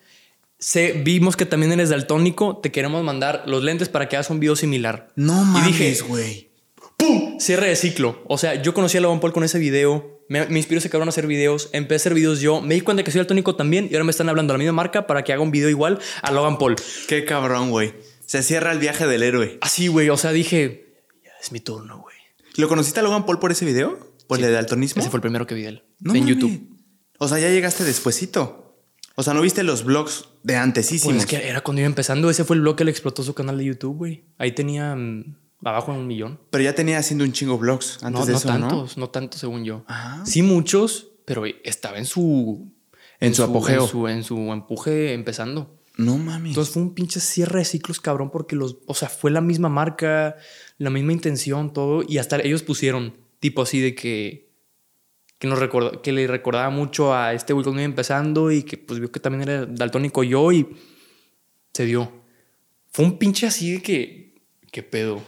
Se, vimos que también eres daltónico. Te queremos mandar los lentes para que hagas un video similar. No mames, güey. ¡Pum! Cierre de ciclo. O sea, yo conocí a Logan Paul con ese video. Me, me inspiró ese cabrón a hacer videos. Empecé a hacer videos yo. Me di cuenta que soy daltónico también. Y ahora me están hablando de la misma marca para que haga un video igual a Logan Paul. Qué cabrón, güey. Se cierra el viaje del héroe. Así, güey. O sea, dije, ya es mi turno, güey. ¿Lo conociste a Logan Paul por ese video? ¿Por el de daltonismo? Ese fue el primero que vi de él. en YouTube. O sea, ya llegaste despuesito. O sea, ¿no viste los vlogs de antesísimo? Pues es que era cuando iba empezando. Ese fue el blog que le explotó su canal de YouTube, güey. Ahí tenía mm, abajo un millón. Pero ya tenía haciendo un chingo vlogs antes no, de no eso, tantos, ¿no? tantos, según yo. Sí, muchos, pero estaba en su... En, su, apogeo. En su, en su empuje empezando. No mames. Entonces fue un pinche cierre de ciclos, cabrón, porque los, o sea, fue la misma marca, la misma intención, todo, y hasta ellos pusieron tipo así de que que nos que le recordaba mucho a este güey iba empezando y que pues vio que también era daltónico yo y se dio. Fue un pinche así de que qué pedo.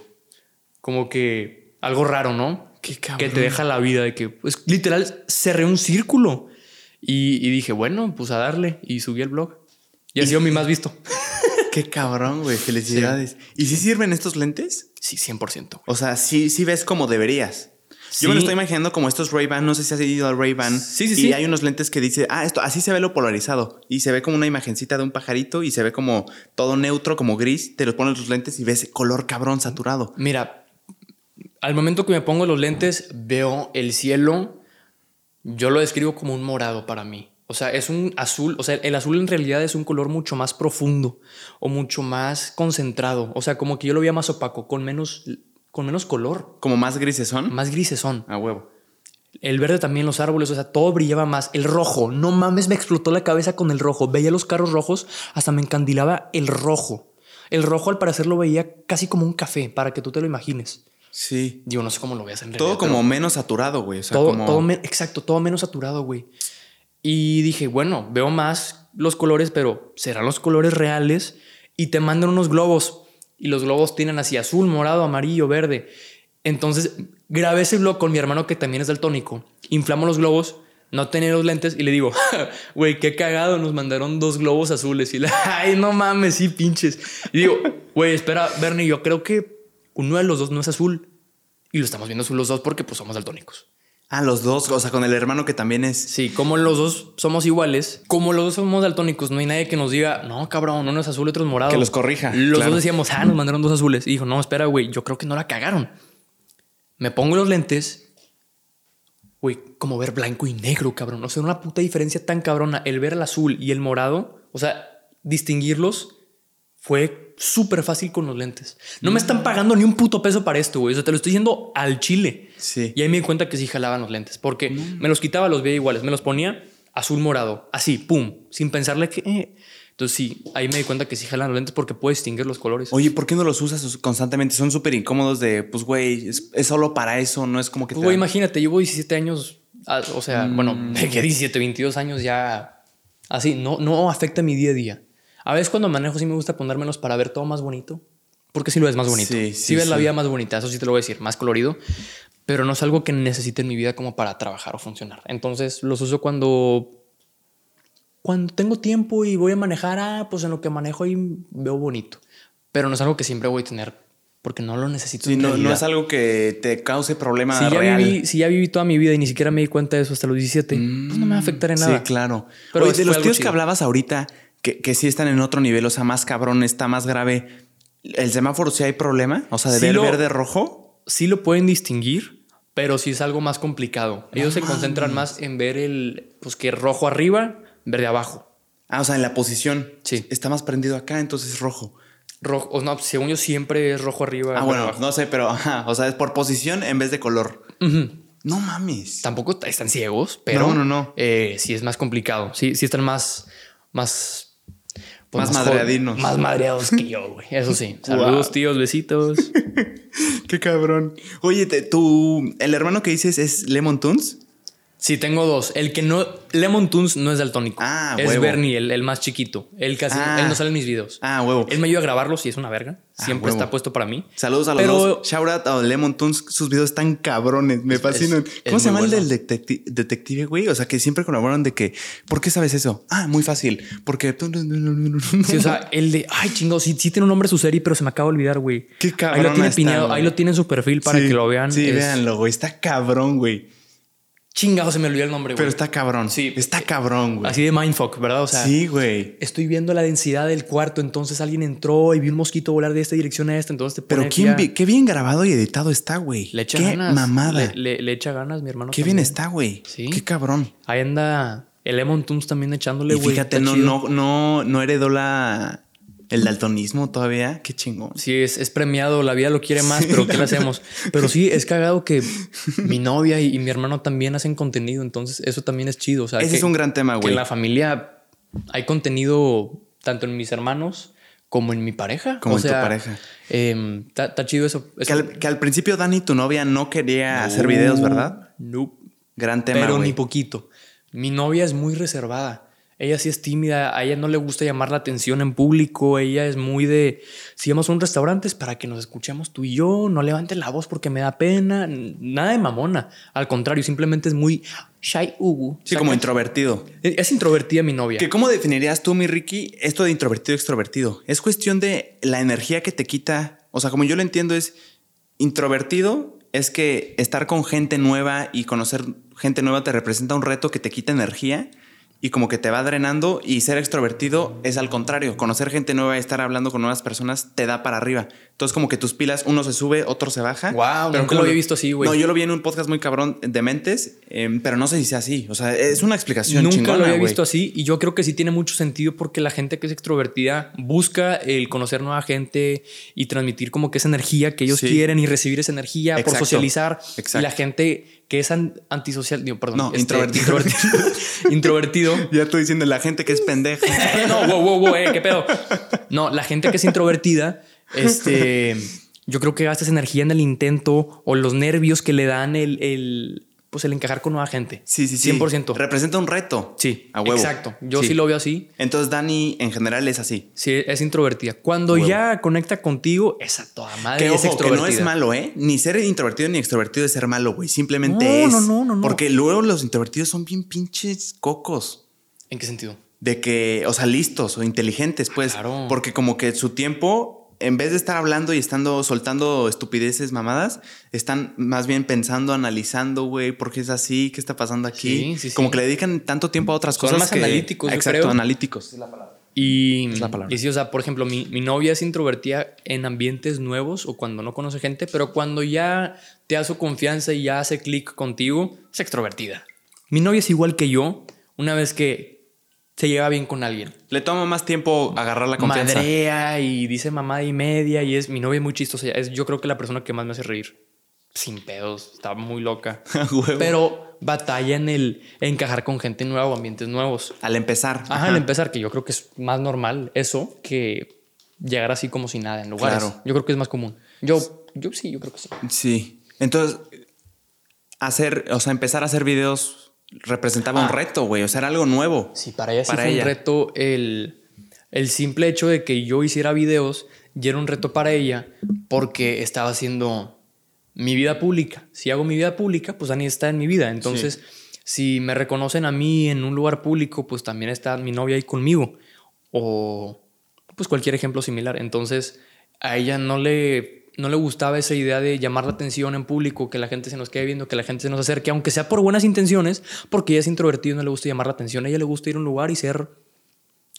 Como que algo raro, ¿no? Qué. Que te deja la vida de que pues literal cerré un círculo y, y dije, bueno, pues a darle y subí el blog. Y ha sido mi más visto. Qué cabrón, güey. Felicidades. ¿Y si sirven estos lentes? Sí, 100%. O sea, sí, sí ves como deberías. Yo me lo estoy imaginando como estos Ray-Ban, no sé si has ido al Ray-Ban. Sí, sí, y hay unos lentes que dice, ah, esto, así se ve lo polarizado. Y se ve como una imagencita de un pajarito y se ve como todo neutro, como gris. Te los pones los lentes y ves color cabrón saturado. Mira, al momento que me pongo los lentes, veo el cielo. Yo lo describo como un morado para mí. O sea, es un azul, o sea, el azul en realidad es un color mucho más profundo o mucho más concentrado. O sea, como que yo lo veía más opaco, con menos, con menos color. ¿Como más grisesón? Más grisesón. A huevo. El verde también, los árboles, o sea, todo brillaba más. El rojo, no mames, me explotó la cabeza con el rojo. Veía los carros rojos, hasta me encandilaba el rojo. El rojo al parecer lo veía casi como un café, para que tú te lo imagines. Sí. Digo, no sé cómo lo veas en Todo realidad, como menos saturado, güey. O sea, todo, como... todo exacto, todo menos saturado, güey. Y dije, bueno, veo más los colores, pero serán los colores reales. Y te mandan unos globos. Y los globos tienen así azul, morado, amarillo, verde. Entonces grabé ese blog con mi hermano que también es daltónico. Inflamos los globos, no tenía los lentes y le digo, güey, qué cagado, nos mandaron dos globos azules. Y le, ay, no mames, sí, pinches. Y digo, güey, espera, Bernie, yo creo que uno de los dos no es azul. Y lo estamos viendo azul los dos porque pues somos daltónicos. Ah, los dos. O sea, con el hermano que también es... Sí, como los dos somos iguales, como los dos somos daltónicos, no hay nadie que nos diga, no, cabrón, uno es azul, otro es morado. Que los corrija, Los claro. dos decíamos, ah, nos mandaron dos azules. Y dijo, no, espera, güey, yo creo que no la cagaron. Me pongo los lentes, güey, como ver blanco y negro, cabrón. O sea, una puta diferencia tan cabrona. El ver el azul y el morado, o sea, distinguirlos fue súper fácil con los lentes. No me están pagando ni un puto peso para esto, güey. O sea, te lo estoy diciendo al chile. Sí. Y ahí me di cuenta que sí jalaban los lentes, porque me los quitaba, los veía iguales, me los ponía azul morado, así, pum, sin pensarle que... eh. Entonces sí, ahí me di cuenta que sí jalan los lentes porque puedes distinguir los colores. Oye, ¿por qué no los usas constantemente? Son súper incómodos de, pues, güey, es, es solo para eso, no es como que Pues, güey, imagínate, llevo 17 años, ah, o sea, bueno, Mm. de que 17, 22 años ya así, no, no afecta mi día a día. A veces cuando manejo sí me gusta ponérmelos para ver todo más bonito, porque sí lo ves más bonito. Sí, Sí, sí, ves la vida más bonita, eso sí te lo voy a decir, más colorido, pero no es algo que necesite en mi vida como para trabajar o funcionar. Entonces los uso cuando cuando tengo tiempo y voy a manejar, ah, pues en lo que manejo ahí veo bonito. Pero no es algo que siempre voy a tener porque no lo necesito. Sí, no, es algo que te cause problema si ya, viví, si ya viví toda mi vida y ni siquiera me di cuenta de eso hasta los 17, pues no me va a afectar en nada. Sí, claro. Pero Oye, de los tíos que hablabas ahorita, que, que sí están en otro nivel, o sea, más cabrón, está más grave. ¿El semáforo sí hay problema? O sea, de Sí ver lo- verde rojo. Sí lo pueden distinguir, pero sí es algo más complicado. Ellos se concentran más en ver el, pues que rojo arriba, verde abajo. Ah, o sea, en la posición. Sí. Está más prendido acá, entonces es rojo. Rojo, o no, según yo siempre es rojo arriba. Ah, bueno, abajo. no sé, pero ajá, o sea, es por posición en vez de color. No mames. Tampoco están ciegos, pero No, no, no. eh, sí es más complicado. Sí, sí están más, más, pues, Más jod- madreadinos. Más madreados que yo, güey. Eso sí. Saludos, tíos, besitos. Qué cabrón. Oye, tú, el hermano que dices es Lemon Tunes. Sí, tengo dos. El que no. Lemon Tunes no es daltónico. Ah, Es huevo. Bernie, el, el más chiquito. Él casi. Ah. Él no sale en mis videos. Ah, huevo. Él me ayuda a grabarlos y es una verga. Ah, Siempre está puesto para mí. Saludos a los Pero- dos. Shout out a Lemon Tunes. Sus videos están cabrones. Me fascinan. es ¿Cómo se llama el del detecti- detective, güey? O sea, que siempre colaboran de que. ¿Por qué sabes eso? Ah, muy fácil. Porque. Sí, o sea, el de. Ay, chingo, sí, sí tiene un nombre su serie, pero se me acaba de olvidar, güey. Qué Ahí lo tiene está, güey. ahí lo tiene en su perfil para Sí, que lo vean. Sí, véanlo, güey. Está cabrón, güey. Chingado, se me olvidó el nombre, güey. Pero está cabrón. Sí. Está cabrón, güey. Así de mindfuck, ¿verdad? O sea, sí, güey. estoy viendo la densidad del cuarto, entonces alguien entró y vi un mosquito volar de esta dirección a esta, entonces te pone Pero quién a- qué bien grabado y editado está, güey. le echa qué ganas. mamada. Le, le- le echa ganas, mi hermano. qué bien está, güey. Sí. Qué cabrón. Ahí anda el Lemon Tunes también echándole, güey. fíjate, no, chido. no, no, no heredó la el daltonismo todavía. Qué chingón. Sí, es, es premiado, la vida lo quiere más, pero ¿qué le hacemos? Pero sí, es cagado que mi novia y, y mi hermano también hacen contenido, entonces eso también es chido. O sea, Ese que- es un gran tema, que güey. en la familia hay contenido tanto en mis hermanos como en mi pareja. Como O en tu pareja. em, Está está chido eso. Que al, que al principio Dani, tu novia, no quería hacer videos, ¿verdad? No. Gran tema, pero ni poquito. Mi novia es muy reservada. Ella sí es tímida, a ella no le gusta llamar la atención en público, ella es muy de, si vamos a un restaurante es para que nos escuchemos tú y yo, no levantes la voz porque me da pena, nada de mamona, al contrario, simplemente es muy shy ubu. Sí, como introvertido. Es es introvertida mi novia. ¿Que ¿Cómo definirías tú, mi Ricky, esto de introvertido extrovertido? Es cuestión de la energía que te quita. O sea, como yo lo entiendo, es introvertido es que estar con gente nueva y conocer gente nueva te representa un reto que te quita energía y como que te va drenando y ser extrovertido es al contrario, conocer gente nueva y estar hablando con nuevas personas te da para arriba. Entonces como que tus pilas, uno se sube, otro se baja. Guau, nunca como lo había visto así, güey. No, yo lo vi en un podcast muy cabrón de mentes, em, pero no sé si sea así. O sea, es una explicación Nunca chingona, lo había visto así y yo creo que sí tiene mucho sentido porque la gente que es extrovertida busca el conocer nueva gente y transmitir como que esa energía que ellos Sí. quieren y recibir esa energía por socializar. Exacto. Y la gente que es an- antisocial, digo, perdón, No, este, introvertido. introvertido, introvertido. Ya estoy diciendo la gente que es pendeja. no, wow, wow, wow, eh, qué pedo. No, la gente que es introvertida, este, yo creo que gasta esa energía en el intento o los nervios que le dan el, el pues el encajar con nueva gente. Sí, sí, sí. 100%. Representa un reto. Sí, a huevo. Exacto. Yo sí. lo veo así. Entonces Dani en general es así. Sí, es introvertida. Cuando ya conecta contigo, es a toda madre. Que, es ojo, que no es malo, ¿eh? Ni ser introvertido ni extrovertido es ser malo, güey. Simplemente es. No, no, no, no. Porque luego los introvertidos son bien pinches cocos. ¿En qué sentido? De que, o sea, listos o inteligentes, pues. Claro. Porque como que su tiempo en vez de estar hablando y estando soltando estupideces mamadas, están más bien pensando, analizando, güey, por qué es así, qué está pasando aquí. Sí, sí, sí. Como que le dedican tanto tiempo a otras Son cosas. más que- analíticos, yo Exacto, creo. analíticos. Es la palabra. Y, Es la palabra. y sí, o sea, por ejemplo, mi, mi novia es introvertida en ambientes nuevos o cuando no conoce gente, pero cuando ya te da su confianza y ya hace clic contigo, es extrovertida. Mi novia es igual que yo, una vez que se lleva bien con alguien. Le toma más tiempo agarrar la confianza. Madrea y dice mamá y media y es mi novia muy chistosa. Es yo creo que la persona que más me hace reír. Sin pedos, está muy loca. Pero batalla en el encajar con gente nueva o ambientes nuevos. Al empezar. Ajá, al empezar, que yo creo que es más normal eso que llegar así como si nada en lugares. Claro. Yo creo que es más común. Yo, yo sí, yo creo que sí. Sí. Entonces, hacer, o sea, empezar a hacer videos representaba un Ah. reto, güey. O sea, era algo nuevo. Sí, para ella sí fue ella. un reto el, el simple hecho de que yo hiciera videos y era un reto para ella porque estaba haciendo mi vida pública. Si hago mi vida pública, pues Dani está en mi vida. Entonces, si me reconocen a mí en un lugar público, pues también está mi novia ahí conmigo. O pues cualquier ejemplo similar. Entonces, a ella no le, no le gustaba esa idea de llamar la atención en público, que la gente se nos quede viendo, que la gente se nos acerque, aunque sea por buenas intenciones, porque ella es introvertida y no le gusta llamar la atención. A ella le gusta ir a un lugar y ser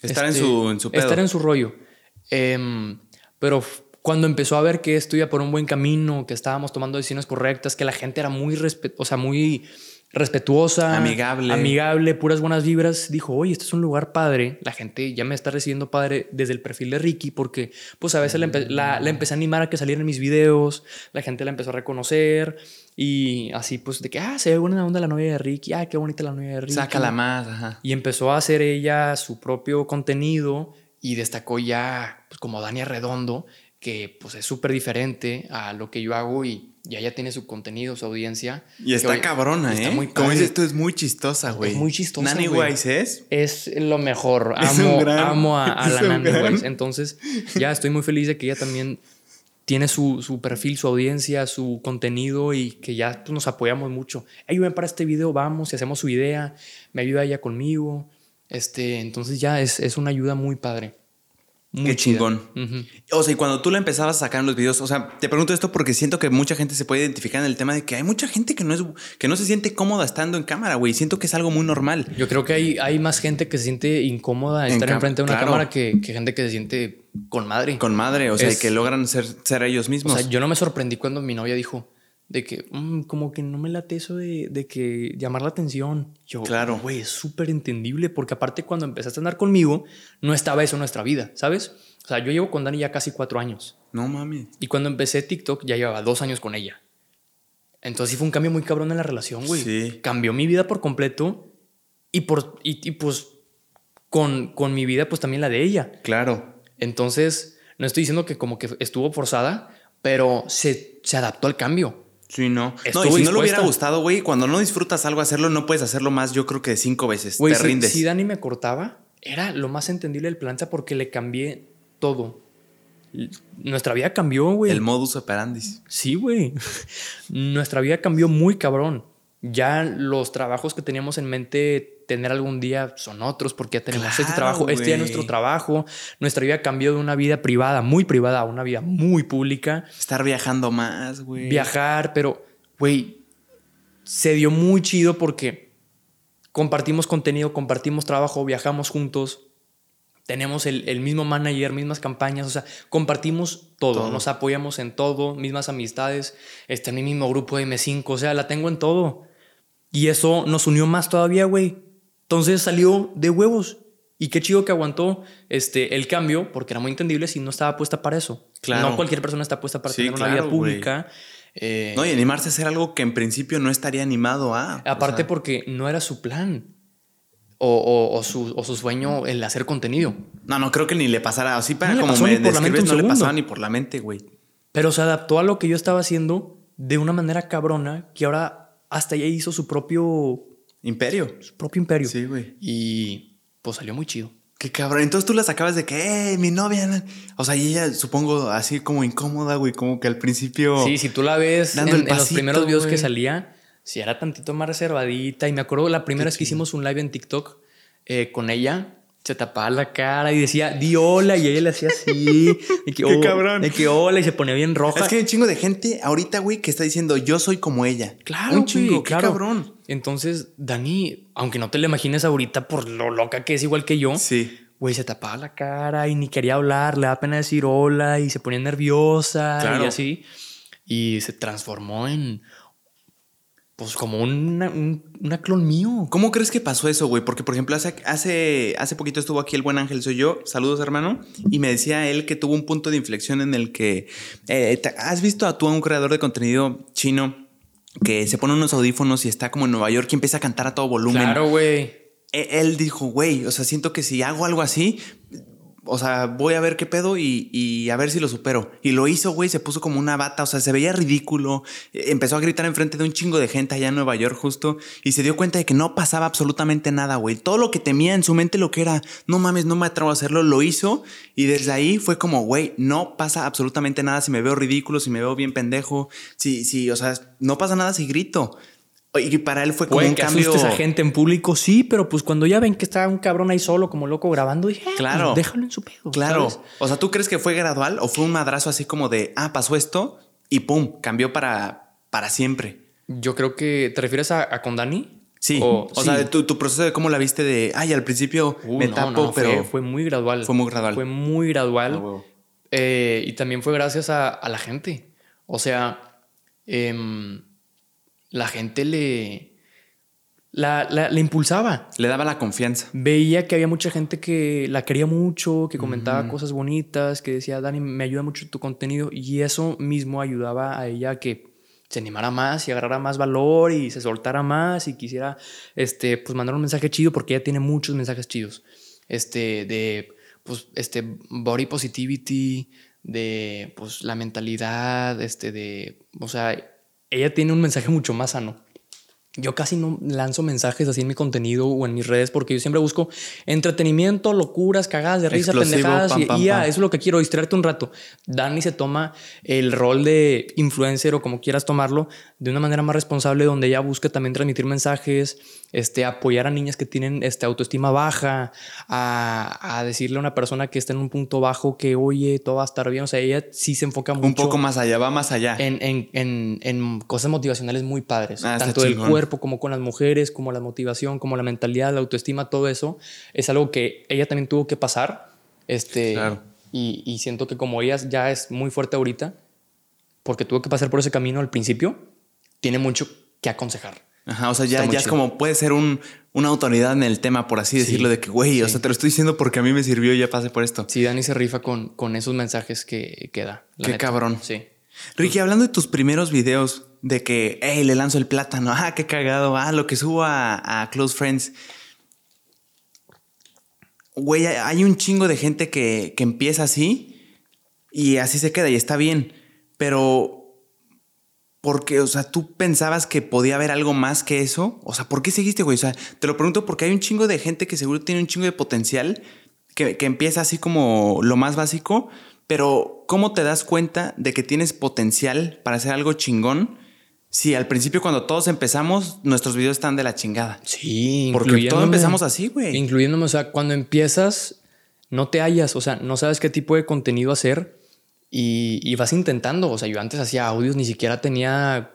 Estar este, en su, en su pedo. Estar en su rollo. Em, pero cuando empezó a ver que esto iba por un buen camino, que estábamos tomando decisiones correctas, que la gente era muy, respe- o sea, muy respetuosa, Amigable. amigable, puras buenas vibras, dijo, oye, este es un lugar padre. La gente ya me está recibiendo padre desde el perfil de Ricky, porque pues a veces la, empe- la- la empecé a animar a que saliera en mis videos, la gente la empezó a reconocer y así pues de que, ah, se ve buena onda la novia de Ricky, ah, qué bonita la novia de Ricky. Sácala más, ajá. Y empezó a hacer ella su propio contenido y destacó ya pues, como Dania Redondo, que pues es súper diferente a lo que yo hago y ya ella tiene su contenido, su audiencia. Y está Que, cabrona, está ¿eh? muy Como dices tú, es muy chistosa, güey. muy chistosa, Nanny güey. Wise es. Es lo mejor. Amo, gran- amo a, la gran- Weiss. Entonces, ya estoy muy feliz de que ella también tiene su, su perfil, su audiencia, su contenido y que ya pues, nos apoyamos mucho. Ayúdame para este video, vamos y hacemos su idea. Me ayuda ella conmigo. Este, entonces ya es, es una ayuda muy padre. Muy Qué chida. chingón. O sea, y cuando tú la empezabas a sacar en los videos, o sea, te pregunto esto porque siento que mucha gente se puede identificar en el tema de que hay mucha gente que no es que no se siente cómoda estando en cámara, güey. Siento que es algo muy normal. Yo creo que hay, hay más gente que se siente incómoda En estar enfrente de una claro. cámara que, que gente que se siente con madre. Con madre, o sea, Es- que logran ser, ser ellos O mismos. sea, yo no me sorprendí cuando mi novia dijo de que "Mm, como que no me late eso de, de que llamar la atención. Yo, Claro. güey, es súper entendible porque aparte cuando empezaste a andar conmigo no estaba eso en nuestra vida, ¿sabes? O sea, yo llevo con Dani ya casi cuatro años no mames. y cuando empecé TikTok ya llevaba dos años con ella. Entonces sí fue un cambio muy cabrón en la relación, güey. Sí. Cambió mi vida por completo y, por, y, y, pues con, con mi vida pues también la de ella. Claro. Entonces, no estoy diciendo que como que estuvo forzada, pero se, se adaptó al cambio. Sí, no. No, y si no le hubiera gustado, güey, cuando no disfrutas algo hacerlo, no puedes hacerlo más, yo creo que de cinco veces. Te si, rindes. si Dani me cortaba, era lo más entendible del planeta porque le cambié todo. Nuestra vida cambió, güey. El modus operandi. Sí, güey. Nuestra vida cambió muy cabrón. Ya los trabajos que teníamos en mente tener algún día son otros porque ya tenemos este trabajo, este ya es nuestro trabajo. Nuestra vida cambió de una vida privada, muy privada, a una vida muy pública. Estar viajando más, güey. viajar, pero, güey, se dio muy chido porque compartimos contenido, compartimos trabajo, viajamos juntos, tenemos el, el mismo manager, mismas campañas, o sea, compartimos todo, Todo. nos apoyamos en todo, mismas amistades, mi mismo grupo de M5, o sea, la tengo en todo. Y eso nos unió más todavía, güey. Entonces salió de huevos. Y qué chido que aguantó este, el cambio, porque era muy entendible si no estaba puesta para eso. Claro. No cualquier persona está puesta para Sí, tener una vida pública. Eh, No, y animarse a hacer algo que en principio no estaría animado a. aparte o sea, porque no era su plan. o, su, o, su, sueño el hacer contenido. No, no creo que ni le pasara así para como me describes, no le pasaba ni por la mente, güey. Pero se adaptó a lo que yo estaba haciendo de una manera cabrona que ahora hasta ella hizo su propio imperio. Su propio imperio. Sí, güey. Y pues salió muy chido. Qué cabrón. Entonces tú las acabas de que, eh, mi novia. O sea, y ella supongo así como incómoda, güey, como que al principio. Sí, si tú la ves en, los primeros videos que salía, si era tantito más reservadita. Y me acuerdo la primera vez que hicimos un live en TikTok eh, con ella, se tapaba la cara y decía, di hola, y ella le hacía así. Y que, Qué oh", cabrón. De que hola, y se ponía bien roja. Es que hay un chingo de gente ahorita, güey, que está diciendo, yo soy como ella. Claro, un chingo, qué cabrón. Entonces, Dani, aunque no te lo imagines ahorita por lo loca que es igual que yo. Sí. Güey, se tapaba la cara y ni quería hablar, le da pena decir hola y se ponía nerviosa y así. Y se transformó en pues como una, una, clon mío. ¿Cómo crees que pasó eso, güey? Porque, por ejemplo, hace, hace, hace poquito estuvo aquí el buen Ángel, soy yo. Saludos, hermano. Y me decía él que tuvo un punto de inflexión en el que... Eh, ¿Has visto a tú a un creador de contenido chino que se pone unos audífonos y está como en Nueva York y empieza a cantar a todo volumen? Claro, güey. E, él dijo, güey, o sea, siento que si hago algo así, o sea, voy a ver qué pedo y, a ver si lo supero. Y lo hizo, güey, se puso como una bata, o sea, se veía ridículo. Empezó a gritar enfrente de un chingo de gente allá en Nueva York justo y se dio cuenta de que no pasaba absolutamente nada, güey. Todo lo que temía en su mente, lo que era, no mames, no me atrevo a hacerlo, lo hizo y desde ahí fue como, güey, no pasa absolutamente nada si me veo ridículo, si me veo bien pendejo, si, si, o sea, no pasa nada si grito. Y para él fue como un cambio. a gente en público, sí, pero pues cuando ya ven que está un cabrón ahí solo, como loco, grabando, dije, ah, pues claro, déjalo en su pedo. Claro. O sea, ¿tú crees que fue gradual o fue un madrazo así como de, ah, pasó esto y pum, cambió para, para siempre? Yo creo que. ¿Te refieres a, con Dani? Sí. O, sea, tu, proceso de cómo la viste de, ay, al principio uh, me tapo, pero. Fue, muy gradual. Fue muy gradual. Fue muy gradual. Ah, eh, y también fue gracias a, a la gente. O sea, eh, la gente le, la, impulsaba. Le daba la confianza. Veía que había mucha gente que la quería mucho, que comentaba cosas bonitas, que decía, Dani, me ayuda mucho tu contenido. Y eso mismo ayudaba a ella a que se animara más y agarrara más valor y se soltara más y quisiera este, pues mandar un mensaje chido porque ella tiene muchos mensajes chidos. Este, de pues, este, body positivity, de pues, la mentalidad, este, de, o sea, ella tiene un mensaje mucho más sano. Yo casi no lanzo mensajes así en mi contenido o en mis redes porque yo siempre busco entretenimiento, locuras, cagadas de risa, pendejadas y, ya, eso es lo que quiero, distraerte un rato. Dani se toma el rol de influencer o como quieras tomarlo de una manera más responsable donde ella busca también transmitir mensajes, este, apoyar a niñas que tienen este, autoestima baja, a, decirle a una persona que está en un punto bajo que, oye, todo va a estar bien. O sea, ella sí se enfoca mucho. Un poco más allá, va más allá. En, en, en, cosas motivacionales muy padres. Ah, tanto del cuerpo como con las mujeres, como la motivación, como la mentalidad, la autoestima, todo eso. Es algo que ella también tuvo que pasar. Este, y, y siento que como ella ya es muy fuerte ahorita, porque tuvo que pasar por ese camino al principio, tiene mucho que aconsejar. Ajá, o sea, ya, ya es como puede ser un, una autoridad en el tema, por así decirlo, de que, güey, o sea, te lo estoy diciendo porque a mí me sirvió y ya pasé por esto. Sí, Dani se rifa con, con esos mensajes que, que da. Qué cabrón. Sí. Ricky, hablando de tus primeros videos de que, hey, le lanzo el plátano, ah, qué cagado, ah, lo que subo a, a Close Friends. Güey, hay un chingo de gente que, que empieza así y así se queda y está bien, pero porque, o sea, tú pensabas que podía haber algo más que eso. O sea, ¿por qué seguiste, güey? O sea, te lo pregunto porque hay un chingo de gente que seguro tiene un chingo de potencial, que, empieza así como lo más básico, pero ¿cómo te das cuenta de que tienes potencial para hacer algo chingón? Si al principio cuando todos empezamos, nuestros videos están de la chingada. Sí, porque todos empezamos así, güey. Incluyéndome, o sea, cuando empiezas, no te hallas, o sea, no sabes qué tipo de contenido hacer y, vas intentando. O sea, yo antes hacía audios, ni siquiera tenía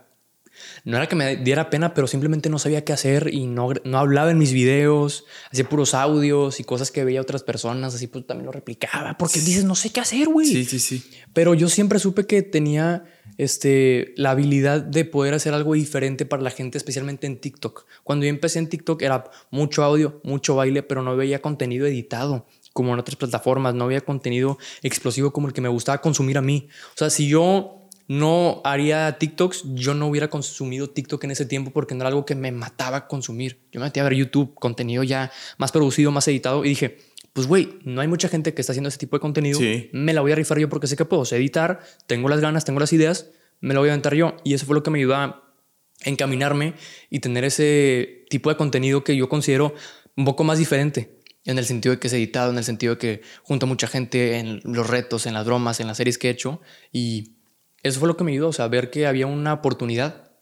no era que me diera pena, pero simplemente no sabía qué hacer y no, no hablaba en mis videos, hacía puros audios y cosas que veía otras personas, así pues también lo replicaba, porque dices, no sé qué hacer, güey. Sí, sí, sí. Pero yo siempre supe que tenía este, la habilidad de poder hacer algo diferente para la gente, especialmente en TikTok. Cuando yo empecé en TikTok era mucho audio, mucho baile, pero no veía contenido editado como en otras plataformas, no había contenido explosivo como el que me gustaba consumir a mí. O sea, si yo no haría TikToks, yo no hubiera consumido TikTok en ese tiempo porque no era algo que me mataba consumir. Yo me metí a ver YouTube, contenido ya más producido, más editado y dije, pues güey, no hay mucha gente que está haciendo ese tipo de contenido. Me la voy a rifar yo porque sé que puedo editar, tengo las ganas, tengo las ideas, me la voy a aventar yo. Y eso fue lo que me ayudó a encaminarme y tener ese tipo de contenido que yo considero un poco más diferente. En el sentido de que es editado, en el sentido de que junto a mucha gente en los retos, en las bromas, en las series que he hecho. Y eso fue lo que me ayudó, o sea, ver que había una oportunidad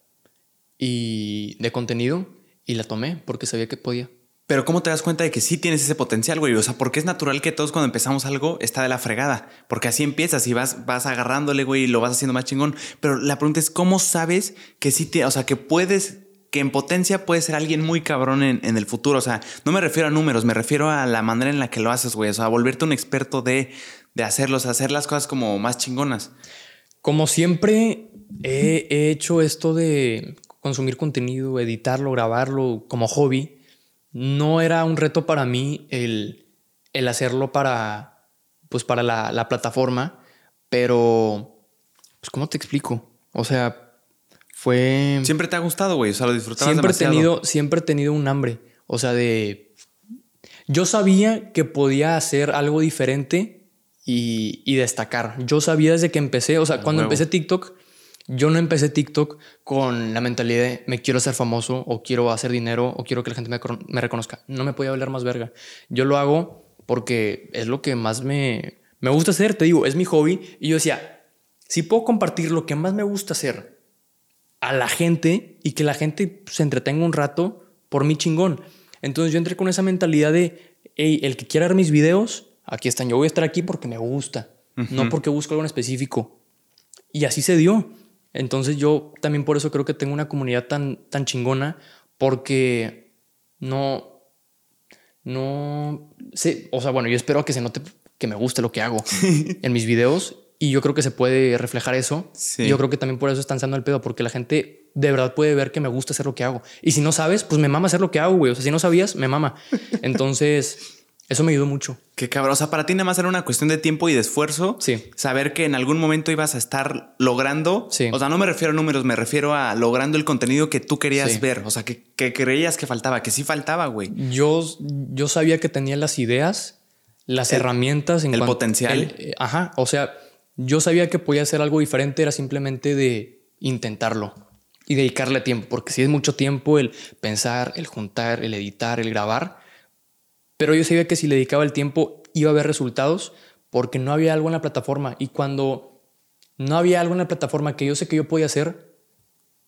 y de contenido y la tomé porque sabía que podía. Pero ¿cómo te das cuenta de que sí tienes ese potencial, güey? O sea, porque es natural que todos cuando empezamos algo está de la fregada. Porque así empiezas y vas, vas agarrándole, güey, y lo vas haciendo más chingón. Pero la pregunta es, ¿cómo sabes que sí te, o sea, que puedes, que en potencia puedes ser alguien muy cabrón en, en el futuro? O sea, no me refiero a números, me refiero a la manera en la que lo haces, güey. O sea, volverte un experto de, de hacerlos, hacer las cosas como más chingonas. Como siempre he, hecho esto de consumir contenido, editarlo, grabarlo como hobby, no era un reto para mí el, el hacerlo para, pues para la, plataforma, pero, pues, ¿cómo te explico? O sea, fue... Siempre te ha gustado, güey, o sea, lo disfrutabas siempre He tenido, siempre he tenido un hambre, o sea, de... Yo sabía que podía hacer algo diferente y, destacar. Yo sabía desde que empecé, o sea, cuando empecé TikTok, yo no empecé TikTok con la mentalidad de me quiero hacer famoso o quiero hacer dinero o quiero que la gente me, reconozca. No me podía hablar más verga. Yo lo hago porque es lo que más me, me gusta hacer, te digo, es mi hobby. Y yo decía, si puedo compartir lo que más me gusta hacer a la gente y que la gente se entretenga un rato, por mi chingón. Entonces yo entré con esa mentalidad de, hey, el que quiera ver mis videos, aquí están, yo voy a estar aquí porque me gusta, no porque busco algo en específico. Y así se dio. Entonces yo también por eso creo que tengo una comunidad tan, tan chingona, porque no, no sé, o sea, bueno, yo espero que se note que me guste lo que hago en mis videos y yo creo que se puede reflejar eso. Y yo creo que también por eso están dando el pedo, porque la gente de verdad puede ver que me gusta hacer lo que hago. Y si no sabes, pues me mama hacer lo que hago, güey. O sea, si no sabías, me mama. Entonces... Eso me ayudó mucho. Qué cabrón. O sea, para ti nada más era una cuestión de tiempo y de esfuerzo. Sí. Saber que en algún momento ibas a estar logrando. Sí. O sea, no me refiero a números, me refiero a logrando el contenido que tú querías ver. O sea, que, creías que faltaba, que sí faltaba, güey. Yo, yo sabía que tenía las ideas, las herramientas. En el potencial. Ajá. O sea, yo sabía que podía hacer algo diferente, era simplemente de intentarlo y dedicarle tiempo. Porque si es mucho tiempo el pensar, el juntar, el editar, el grabar pero yo sabía que si le dedicaba el tiempo iba a haber resultados porque no había algo en la plataforma. Y cuando no había algo en la plataforma que yo sé que yo podía hacer,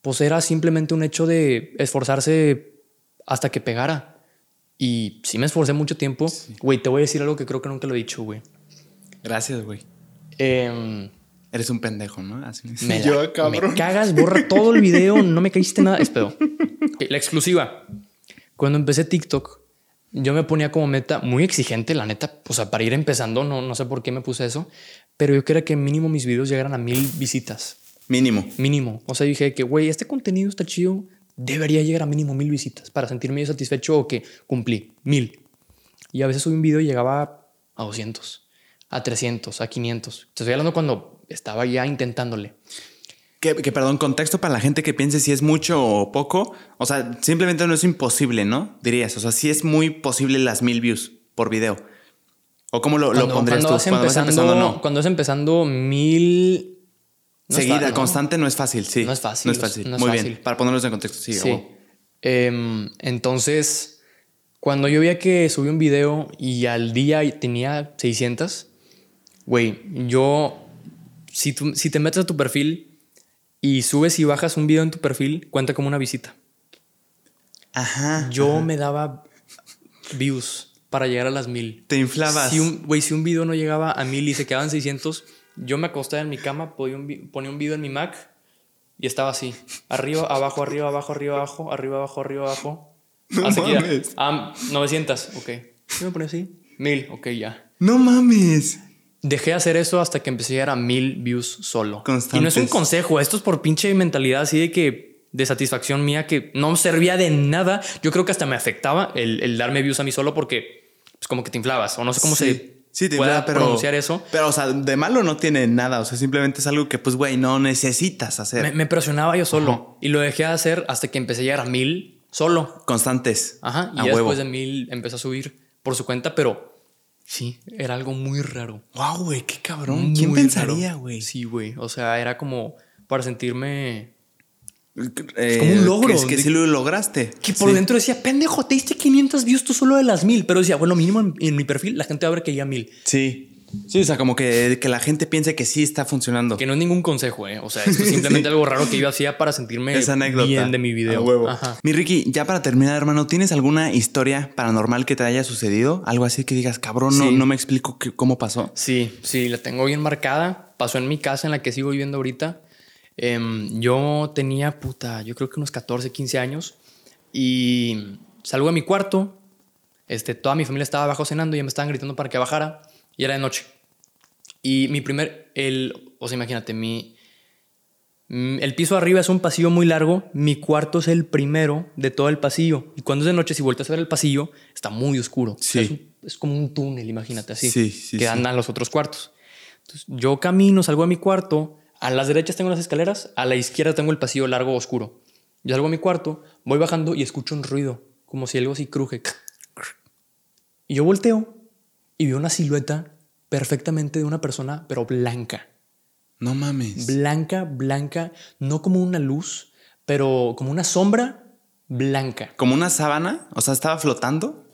pues era simplemente un hecho de esforzarse hasta que pegara. Y si me esforcé mucho tiempo. Güey, te voy a decir algo que creo que nunca lo he dicho, güey. Gracias, güey. Em, Eres un pendejo, ¿no? Así me, yo, cabrón. me cagas, borra todo el video, no me caíste nada. Es pedo. la exclusiva. Cuando empecé TikTok, yo me ponía como meta muy exigente, la neta, o sea, para ir empezando, no, no sé por qué me puse eso, pero yo quería que mínimo mis videos llegaran a mil visitas. Mínimo. Mínimo. O sea, dije que, güey, este contenido está chido, debería llegar a mínimo mil visitas para sentirme yo satisfecho o que cumplí mil. Y a veces subí un video y llegaba a 200, a 300, a 500. Te estoy hablando cuando estaba ya intentándole. Que, perdón, contexto para la gente que piense si es mucho o poco. O sea, simplemente no es imposible, ¿no? Dirías. O sea, sí es muy posible las mil views por video. ¿O cómo lo, lo pondrías cuando tú? cuando vas empezando, no. Cuando es empezando mil. Seguida, constante no es fácil, sí. No es fácil. No es fácil. muy bien. Para ponerlos en contexto, sí. sí. Em, entonces, cuando yo veía que subí un video y al día tenía 600, güey, yo. Si, tú, si te metes a tu perfil y subes y bajas un video en tu perfil, cuenta como una visita. Ajá. Yo me daba views para llegar a las mil. Te inflabas. Si un, güey, si un video no llegaba a mil y se quedaban 600, yo me acostaba en mi cama, ponía un, video en mi Mac y estaba así. Arriba, abajo, arriba, abajo, arriba, abajo, arriba, abajo, arriba, abajo. No mames. Ah, 900, ok. Yo me ponía así. Mil, ok, ya. No mames. Dejé de hacer eso hasta que empecé a llegar a mil views solo. Constantes. Y no es un consejo, esto es por pinche mentalidad así de que de satisfacción mía que no servía de nada. Yo creo que hasta me afectaba el, darme views a mí solo porque es pues, como que te inflabas o no sé cómo se Sí, te pueda infla, pero- pronunciar eso. Pero, o sea, de malo no tiene nada. O sea, simplemente es algo que, pues, güey, no necesitas hacer. Me, me presionaba yo solo y lo dejé de hacer hasta que empecé a llegar a mil solo. Constantes. Ajá. Y a ya huevo. después de mil empezó a subir por su cuenta, pero sí, era algo muy raro. Wow, güey, qué cabrón. Muy ¿Quién pensaría, güey? Sí, güey. O sea, era como para sentirme. Es como un logro. Que, que sí lo lograste. Que por Sí. dentro decía, pendejo, te diste 500 views tú solo de las mil. Pero decía, bueno, mínimo en, en mi perfil la gente va a ver que ya mil. Sí. Sí, o sea, como que, que la gente piense que sí está funcionando. Que no es ningún consejo, ¿eh? O sea, esto es simplemente algo raro que yo hacía para sentirme Esa anécdota. bien de mi video. A huevo. Ajá. Mi Ricky, ya para terminar, hermano, ¿tienes alguna historia paranormal que te haya sucedido? Algo así que digas, cabrón, no, Sí. no me explico qué- cómo pasó. Sí, sí, la tengo bien marcada. Pasó en mi casa en la que sigo viviendo ahorita. Em, yo tenía, puta, yo creo que unos 14, 15 años. Y salgo de mi cuarto. Este, toda mi familia estaba abajo cenando y ya me estaban gritando para que bajara. Y era de noche. Y mi primer, el, o sea, imagínate, mi, mm, el piso arriba es un pasillo muy largo. Mi cuarto es el primero de todo el pasillo. Y cuando es de noche, si volteas a ver el pasillo, está muy oscuro. O sea, Sí. es, un- es como un túnel, imagínate así. Sí, sí, que sí. dan a los otros cuartos. Entonces, yo camino, salgo de mi cuarto. A las derechas tengo las escaleras, a la izquierda tengo el pasillo largo oscuro. Yo salgo a mi cuarto, voy bajando y escucho un ruido, como si algo así cruje. Y yo volteo y veo una silueta perfectamente de una persona, pero blanca. No mames. Blanca, blanca, no como una luz, pero como una sombra blanca. ¿Como una sábana? O sea, ¿estaba flotando?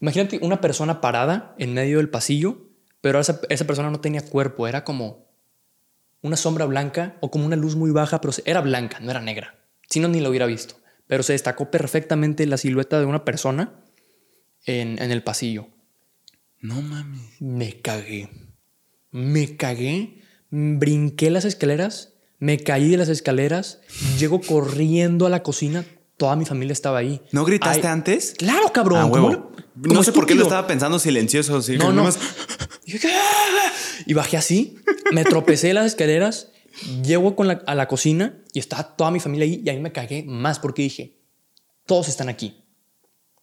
Imagínate una persona parada en medio del pasillo, pero esa, esa persona no tenía cuerpo, era como una sombra blanca o como una luz muy baja, pero era blanca, no era negra. Si no, ni lo hubiera visto. Pero se destacó perfectamente la silueta de una persona en, en el pasillo. No mames. Me cagué. Me cagué. Brinqué las escaleras. Me caí de las escaleras. Llego corriendo a la cocina. Toda mi familia estaba ahí. ¿No gritaste Ay, antes? Claro, cabrón. Ah, ¿cómo No sé por qué lo estaba pensando silencioso. Sí, No, no. yo, "Ah". Y bajé así, me tropecé de las escaleras, llego con la- a la cocina y estaba toda mi familia ahí y ahí me cagué más porque dije, todos están aquí.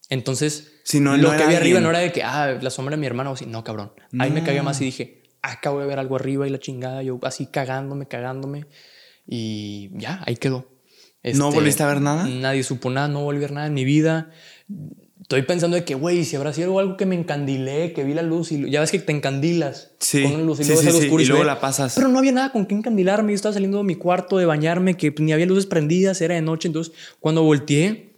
Entonces, Sí, no- lo no que vi arriba no era de que, ah, la sombra de mi hermano así. No, cabrón. Ahí me cagué más y dije, acabo de ver algo arriba y la chingada, yo así cagándome, cagándome. Y ya, ahí quedó. ¿No Este, volviste a ver nada? Nadie supo nada, no volví a ver nada en mi vida. Estoy pensando de que, güey, si habrá sido algo que me encandilé, que vi la luz y ya ves que te encandilas Sí. con una luz y Sí, luego sí, oscuro y luego la pasas. Pero no había nada con qué encandilarme. Yo estaba saliendo de mi cuarto de bañarme, que ni había luces prendidas, era de noche. Entonces, cuando volteé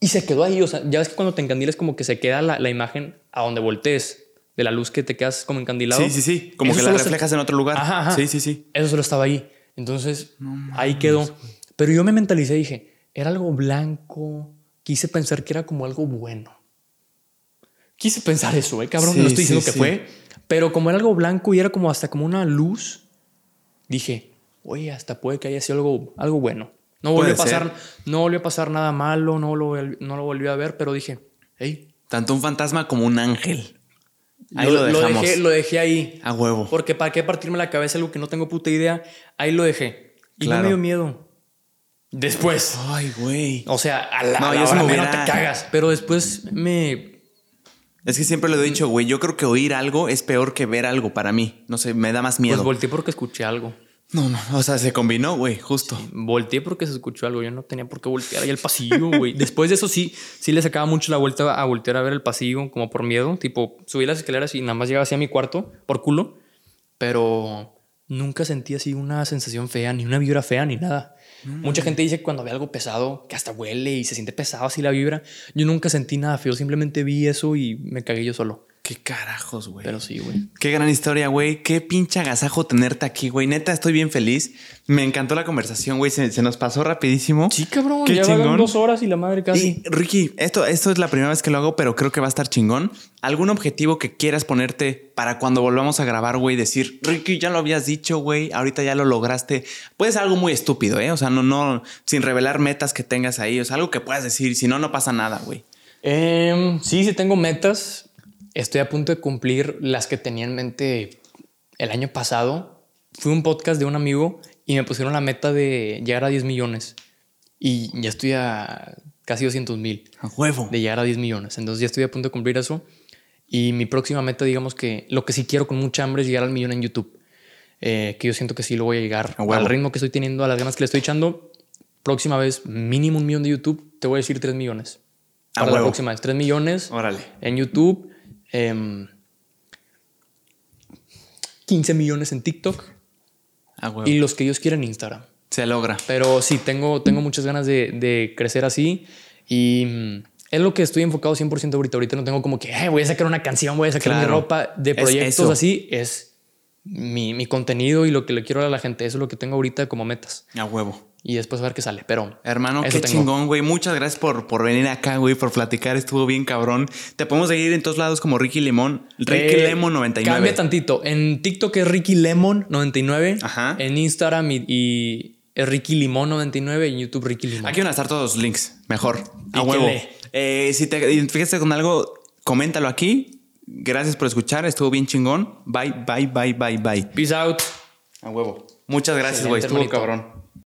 y se quedó ahí, o sea, ya ves que cuando te encandilas, como que se queda la, la imagen a donde voltees de la luz que te quedas como encandilado. Sí, sí, sí. Como Eso que la se- reflejas en otro lugar. Ajá, ajá. Sí, sí, sí. Eso solo estaba ahí. Entonces, ahí quedó. Pero yo me mentalicé y dije, era algo blanco. Quise pensar que era como algo bueno. Quise pensar eso, ¿eh, cabrón? Sí, no estoy diciendo sí, que sí. fue. Pero como era algo blanco y era como hasta como una luz, dije, oye, hasta puede que haya sido algo, algo bueno. No volvió, a pasar, no volvió a pasar nada malo, no lo, no lo volví a ver, pero dije, hey, Tanto un fantasma como un ángel. Ahí lo, lo, dejamos. dejé, lo dejé ahí. A huevo. Porque para qué partirme la cabeza algo que no tengo puta idea. Ahí lo dejé. Y Claro. no me dio miedo. Después. Ay, güey. O sea, a la, No, a la hora me mera hubiera- te cagas. Pero después me... Es que siempre lo he dicho, güey. Yo creo que oír algo es peor que ver algo para mí. No sé, me da más Pues miedo. volteé porque escuché algo. No, no. O sea, se combinó, güey, justo. Volteé porque se escuchó algo. Yo no tenía por qué voltear ahí el pasillo, güey. Después de eso sí, sí le sacaba mucho la vuelta a voltear a ver el pasillo, como por miedo. Tipo, subí las escaleras y nada más llegaba así a mi cuarto, por culo. Pero nunca sentí así una sensación fea, ni una vibra fea, ni nada. Mucha gente dice que cuando ve algo pesado, que hasta huele y se siente pesado así la vibra. Yo nunca sentí nada feo, simplemente vi eso y me cagué yo solo. Qué carajos, güey. Pero sí, güey. Qué gran historia, güey. Qué pinche agasajo tenerte aquí, güey. Neta, estoy bien feliz. Me encantó la conversación, güey. Se, se nos pasó rapidísimo. Sí, cabrón. Qué ya chingón. dos horas y la madre casi. Y, Ricky, esto, esto es la primera vez que lo hago, pero creo que va a estar chingón. ¿Algún objetivo que quieras ponerte para cuando volvamos a grabar, güey? Decir, Ricky, ya lo habías dicho, güey, ahorita ya lo lograste. Puede ser algo muy estúpido, ¿eh? O sea, no, no, sin revelar metas que tengas ahí. O sea, algo que puedas decir, si no, no pasa nada, güey. Em, sí, sí tengo metas. Estoy a punto de cumplir las que tenía en mente el año pasado. Fui a un podcast de un amigo y me pusieron la meta de llegar a 10 millones. Y ya estoy a casi 200 mil A huevo. de llegar a 10 millones. Entonces ya estoy a punto de cumplir eso. Y mi próxima meta, digamos que lo que sí quiero con mucha hambre es llegar al millón en YouTube. Eh, que yo siento que sí lo voy a llegar A al ritmo que estoy teniendo, a las ganas que le estoy echando. Próxima vez, mínimo un millón de YouTube. Te voy a decir 3 millones. A Para la huevo. próxima vez, 3 millones Órale. en YouTube. Em, 15 millones en TikTok. A huevo. Y los que ellos quieren en Instagram. Se logra. Pero sí, tengo, tengo muchas ganas de, de crecer así y mm, es lo que estoy enfocado 100% ahorita. Ahorita no tengo como que "Eh, voy a sacar una canción, voy a sacar mi ropa de proyectos así. Es mi, mi contenido y lo que le quiero a la gente. Eso es lo que tengo ahorita como metas. A huevo. Y después a ver qué sale. Pero Hermano, qué tengo. chingón, güey. Muchas gracias por, por venir acá, güey, por platicar. Estuvo bien cabrón. Te podemos seguir en todos lados como Ricky Limón. Ricky Eh, Lemon 99. Cambia tantito. En TikTok es Ricky Lemon 99. Ajá. En Instagram y, y es Ricky Limón 99 y en YouTube Ricky Limón. Aquí van a estar todos los links. Mejor. A huevo. Eh, si te identificaste con algo, coméntalo aquí. Gracias por escuchar. Estuvo bien chingón. Bye, bye, bye, bye, bye. Peace out. A huevo. Muchas gracias, güey. Estuvo hermanito. cabrón.